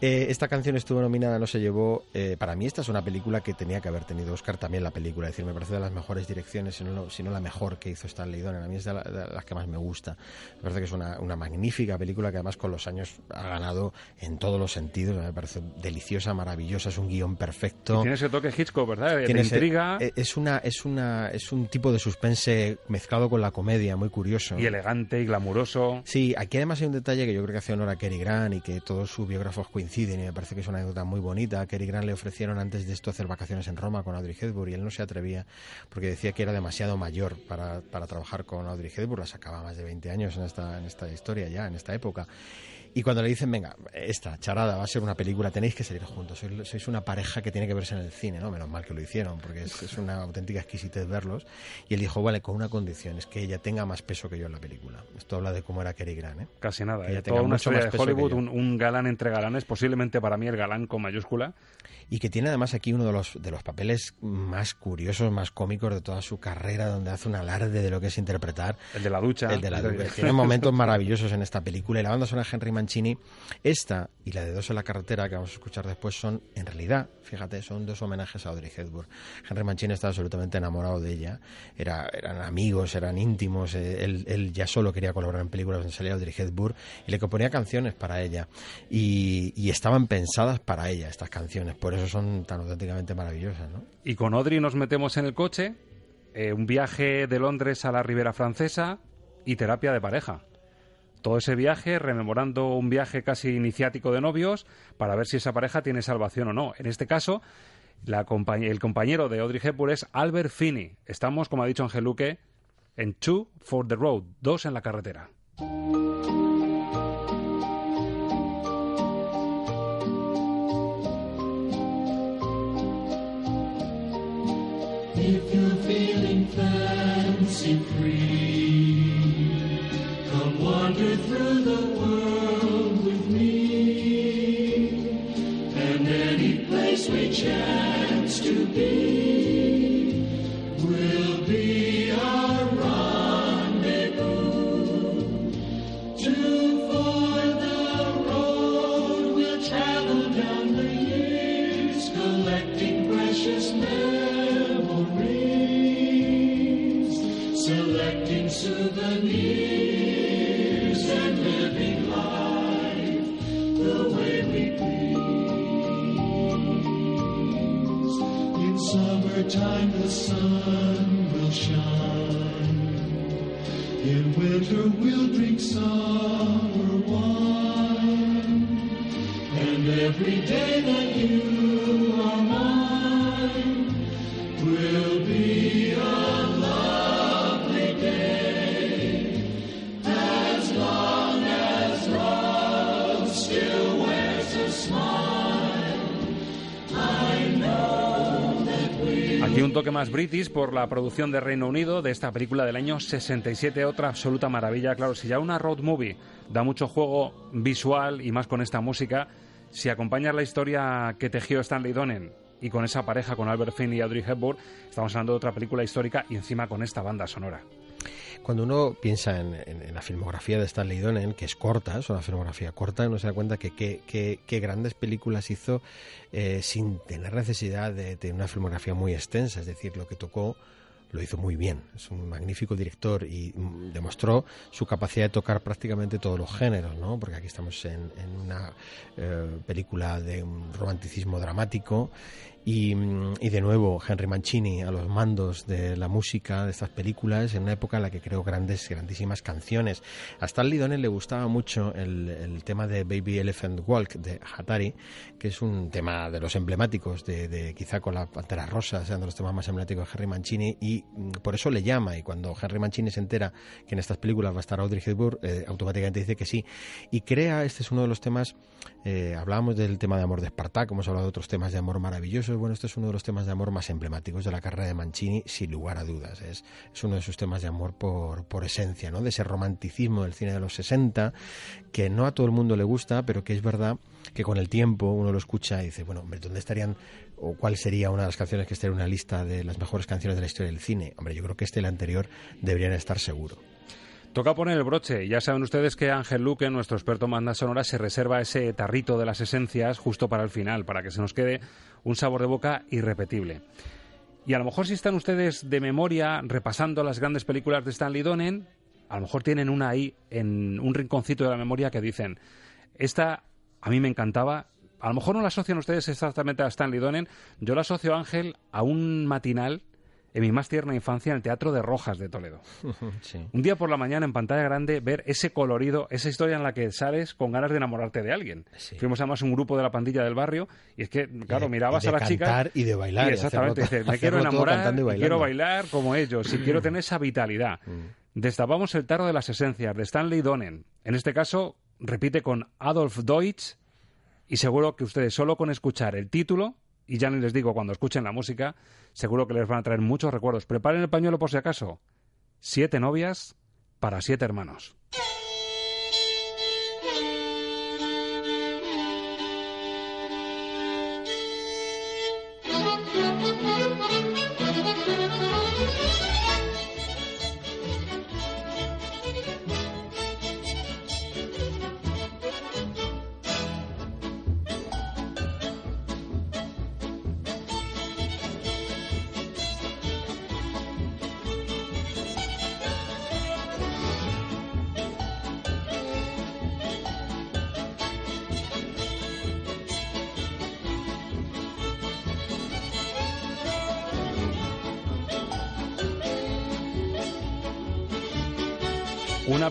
Eh, esta canción estuvo nominada, no se llevó. eh, para mí esta es una película que tenía que haber tenido Oscar también la película. Es decir, me parece de las mejores direcciones, si no, si no la mejor que hizo Stanley Donen. A mí es de, la- de las que más me gusta. Me parece que es una, una magnífica película que además con los años ha ganado en todos los sentidos. Me parece deliciosa, maravillosa, es un guion perfecto. Tiene ese toque Hitchcock, ¿verdad? Tiene ese- intriga eh, es una es una es un tipo de suspense mezclado con la comedia muy curioso y elegante y glamuroso. Sí, aquí además hay un detalle que yo creo que hace honor a Cary Grant y que todos sus biógrafos coinciden y me parece que es una anécdota muy bonita. A Cary Grant le ofrecieron antes de esto hacer vacaciones en Roma con Audrey Hepburn y él no se atrevía porque decía que era demasiado mayor para, para trabajar con Audrey Hepburn. La sacaba más de 20 años en esta, en esta historia ya, en esta época. Y cuando le dicen, venga, esta charada va a ser una película, tenéis que salir juntos, sois, sois una pareja que tiene que verse en el cine, ¿no? Menos mal que lo hicieron, porque es, es una auténtica exquisitez verlos. Y él dijo, vale, con una condición, es que ella tenga más peso que yo en la película. Esto habla de cómo era Cary Grant, ¿eh? Casi nada. Que ella ¿eh? tenga Toda una historia más de Hollywood, un, un galán entre galanes, posiblemente para mí el galán con mayúscula. Y que tiene además aquí uno de los, de los papeles más curiosos, más cómicos de toda su carrera, donde hace un alarde de lo que es interpretar. El de la ducha. El de la ducha. Tiene momentos maravillosos en esta película. Y la banda sonora de Henry Mancini, esta y la de Dos en la carretera, que vamos a escuchar después, son, en realidad, fíjate, son dos homenajes a Audrey Hepburn. Henry Mancini estaba absolutamente enamorado de ella. Era, eran amigos, eran íntimos. eh, Él, él ya solo quería colaborar en películas donde salía Audrey Hepburn y le componía canciones para ella. Y, y estaban pensadas para ella, estas canciones. Por eso son tan auténticamente maravillosas, ¿no? Y con Audrey nos metemos en el coche, eh, un viaje de Londres a la Ribera Francesa y terapia de pareja. Todo ese viaje rememorando un viaje casi iniciático de novios para ver si esa pareja tiene salvación o no. En este caso, la compañ- el compañero de Audrey Hepburn es Albert Finney. Estamos, como ha dicho Ángel Luque, en Two for the Road, dos en la carretera. If you're feeling fancy free, come wander through the world with me. And any place we chance to be más british por la producción de Reino Unido de esta película del año 67, otra absoluta maravilla. Claro, si ya una road movie da mucho juego visual y más con esta música, si acompañas la historia que tejió Stanley Donen y con esa pareja con Albert Finney y Audrey Hepburn, estamos hablando de otra película histórica y encima con esta banda sonora. Cuando uno piensa en, la filmografía de Stanley Donen, que es corta, es una filmografía corta, uno se da cuenta que qué que, qué grandes películas hizo eh, sin tener necesidad de tener una filmografía muy extensa. Es decir, lo que tocó lo hizo muy bien. Es un magnífico director y mm, demostró su capacidad de tocar prácticamente todos los géneros, ¿no? Porque aquí estamos en, en una eh, película de un romanticismo dramático Y, de nuevo, Henry Mancini a los mandos de la música de estas películas en una época en la que creó grandes, grandísimas canciones. A Stanley Donen le gustaba mucho el, tema de Baby Elephant Walk de Hatari, que es un tema de los emblemáticos, de, quizá con la Pantera Rosa, sean de los temas más emblemáticos de Henry Mancini, y mm, por eso le llama. Y cuando Henry Mancini se entera que en estas películas va a estar Audrey Hepburn, eh, automáticamente dice que sí. Y crea, este es uno de los temas, eh, hablábamos del tema de amor de Espartaco, hemos hablado de otros temas de amor Bueno, este es uno de los temas de amor más emblemáticos de la carrera de Mancini, sin lugar a dudas. Es, es uno de sus temas de amor por, por esencia, ¿no? De ese romanticismo del cine de los 60, que no a todo el mundo le gusta, pero que es verdad que con el tiempo uno lo escucha y dice, bueno, hombre, ¿dónde estarían o cuál sería una de las canciones que estaría en una lista de las mejores canciones de la historia del cine? Hombre, yo creo que este y el anterior deberían estar seguro. Toca poner el broche. Ya saben ustedes que Ángel Luque, nuestro experto en banda sonora, se reserva ese tarrito de las esencias justo para el final, para que se nos quede un sabor de boca irrepetible. Y a lo mejor si están ustedes de memoria repasando las grandes películas de Stanley Donen, a lo mejor tienen una ahí en un rinconcito de la memoria que dicen, esta a mí me encantaba. A lo mejor no la asocian ustedes exactamente a Stanley Donen. Yo la asocio, Ángel, a un matinal en mi más tierna infancia en el Teatro de Rojas de Toledo. Sí. Un día por la mañana en pantalla grande ver ese colorido, esa historia en la que sales con ganas de enamorarte de alguien. Fuimos además un grupo de la pandilla del barrio y es que, claro, mirabas de a las chicas cantar y de bailar, y exactamente, hacerlo dices, me quiero enamorar, y quiero bailar como ellos, y quiero tener esa vitalidad. Mm. Destapamos el tarro de las esencias de Stanley Donen. En este caso, repite con Adolf Deutsch y seguro que ustedes solo con escuchar el título, y ya ni les digo cuando escuchen la música, seguro que les van a traer muchos recuerdos. Preparen el pañuelo por si acaso. Siete novias para siete hermanos.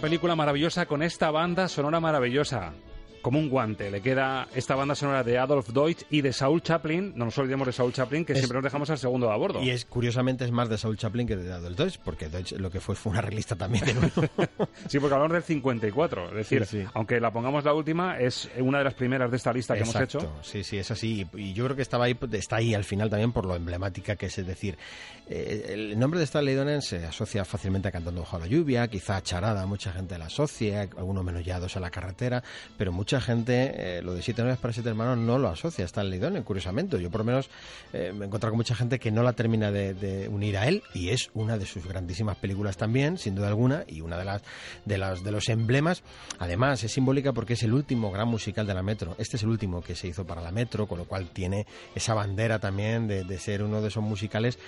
Película maravillosa con esta banda sonora maravillosa. Como un guante. Le queda esta banda sonora de Adolf Deutsch y de Saul Chaplin. No nos olvidemos de Saul Chaplin, que Es- siempre nos dejamos al segundo de a bordo. Y es curiosamente es más de Saul Chaplin que de Adolf Deutsch, porque Deutsch lo que fue fue una arreglista también de nuevo. Sí, porque hablamos del 54. Es decir, Sí, sí. aunque la pongamos la última, es una de las primeras de esta lista que hemos hecho. Sí, sí, es así. Y y yo creo que estaba ahí, está ahí al final también por lo emblemática que es. Es decir, eh, el nombre de Stanley Donen se asocia fácilmente a Cantando bajo la lluvia, quizá a Charada, mucha gente la asocia, algunos menos a la carretera, pero mucha gente, eh, lo de Siete novias para siete hermanos, no lo asocia a Stanley Donen, curiosamente. Yo por lo menos eh, me he encontrado con mucha gente que no la termina de, de unir a él y es una de sus grandísimas películas también, sin duda alguna, y una de las de las de los emblemas. Además, es simbólica porque es el último gran musical de la Metro. Este es el último que se hizo para la Metro, con lo cual tiene esa bandera también de, de ser uno de esos musicales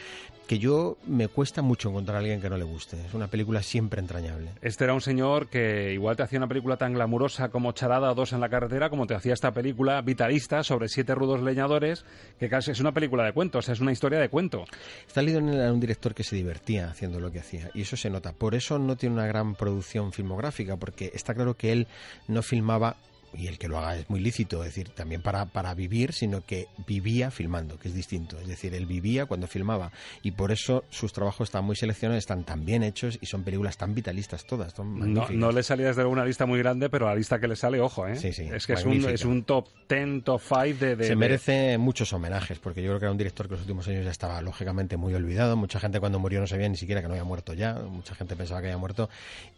que yo me cuesta mucho encontrar a alguien que no le guste. Es una película siempre entrañable. Este era un señor que igual te hacía una película tan glamurosa como Charada o Dos en la carretera, como te hacía esta película vitalista sobre siete rudos leñadores, que casi es una película de cuentos, es una historia de cuento. Donen era un director que se divertía haciendo lo que hacía y eso se nota. Por eso no tiene una gran producción filmográfica, porque está claro que él no filmaba y el que lo haga es muy lícito, es decir, también para, para vivir, sino que vivía filmando, que es distinto. Es decir, él vivía cuando filmaba y por eso sus trabajos están muy seleccionados, están tan bien hechos y son películas tan vitalistas todas. Son No, no le salía desde una lista muy grande, pero la lista que le sale, ojo, ¿eh? Sí, sí, es que es un, es un top 10, top 5 de... de- se de- merece muchos homenajes, porque yo creo que era un director que en los últimos años ya estaba lógicamente muy olvidado. Mucha gente cuando murió no sabía ni siquiera que no había muerto ya, mucha gente pensaba que había muerto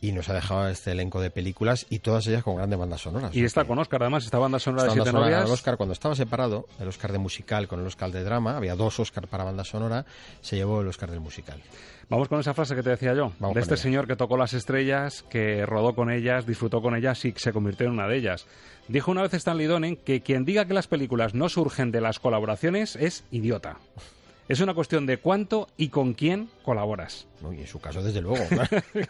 y nos ha dejado este elenco de películas y todas ellas con grandes bandas sonoras. Y está con Oscar, además, esta banda sonora Esta de banda Siete sonora Novias. el Oscar cuando estaba separado, el Oscar de musical con el Oscar de drama, había dos Oscar para banda sonora, se llevó el Oscar del musical. Vamos con esa frase que te decía yo, Vamos de este ella. señor que tocó las estrellas, que rodó con ellas, disfrutó con ellas y se convirtió en una de ellas. Dijo una vez Stanley Donen que quien diga que las películas no surgen de las colaboraciones es idiota. Es una cuestión de cuánto y con quién colaboras. No, y en su caso, desde luego.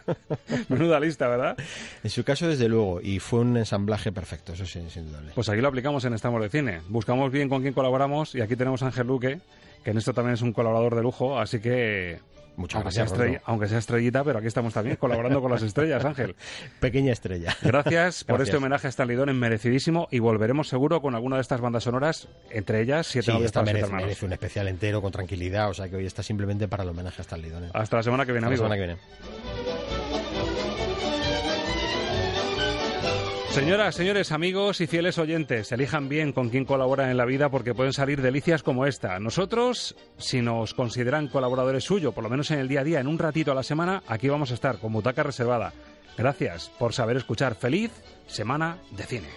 Menuda lista, ¿verdad? En su caso, desde luego. Y fue un ensamblaje perfecto, eso sí, sin duda. Pues aquí lo aplicamos en Estamos de Cine. Buscamos bien con quién colaboramos y aquí tenemos a Ángel Luque, que en esto también es un colaborador de lujo, así que Muchas aunque, gracias, sea estrella- aunque sea estrellita, pero aquí estamos también colaborando con las estrellas, Ángel. Pequeña estrella. Gracias por Gracias. este homenaje a Stanley Donen, merecidísimo, y volveremos seguro con alguna de estas bandas sonoras, entre ellas Siete Sí, esta merece, merece un especial entero con tranquilidad, o sea que hoy está simplemente para el homenaje a Stanley Donen. Hasta la semana que viene, Hasta la amigo. semana que viene. Señoras, señores, amigos y fieles oyentes, elijan bien con quién colaboran en la vida porque pueden salir delicias como esta. Nosotros, si nos consideran colaboradores suyos, por lo menos en el día a día, en un ratito a la semana, aquí vamos a estar con butaca reservada. Gracias por saber escuchar. Feliz semana de cine.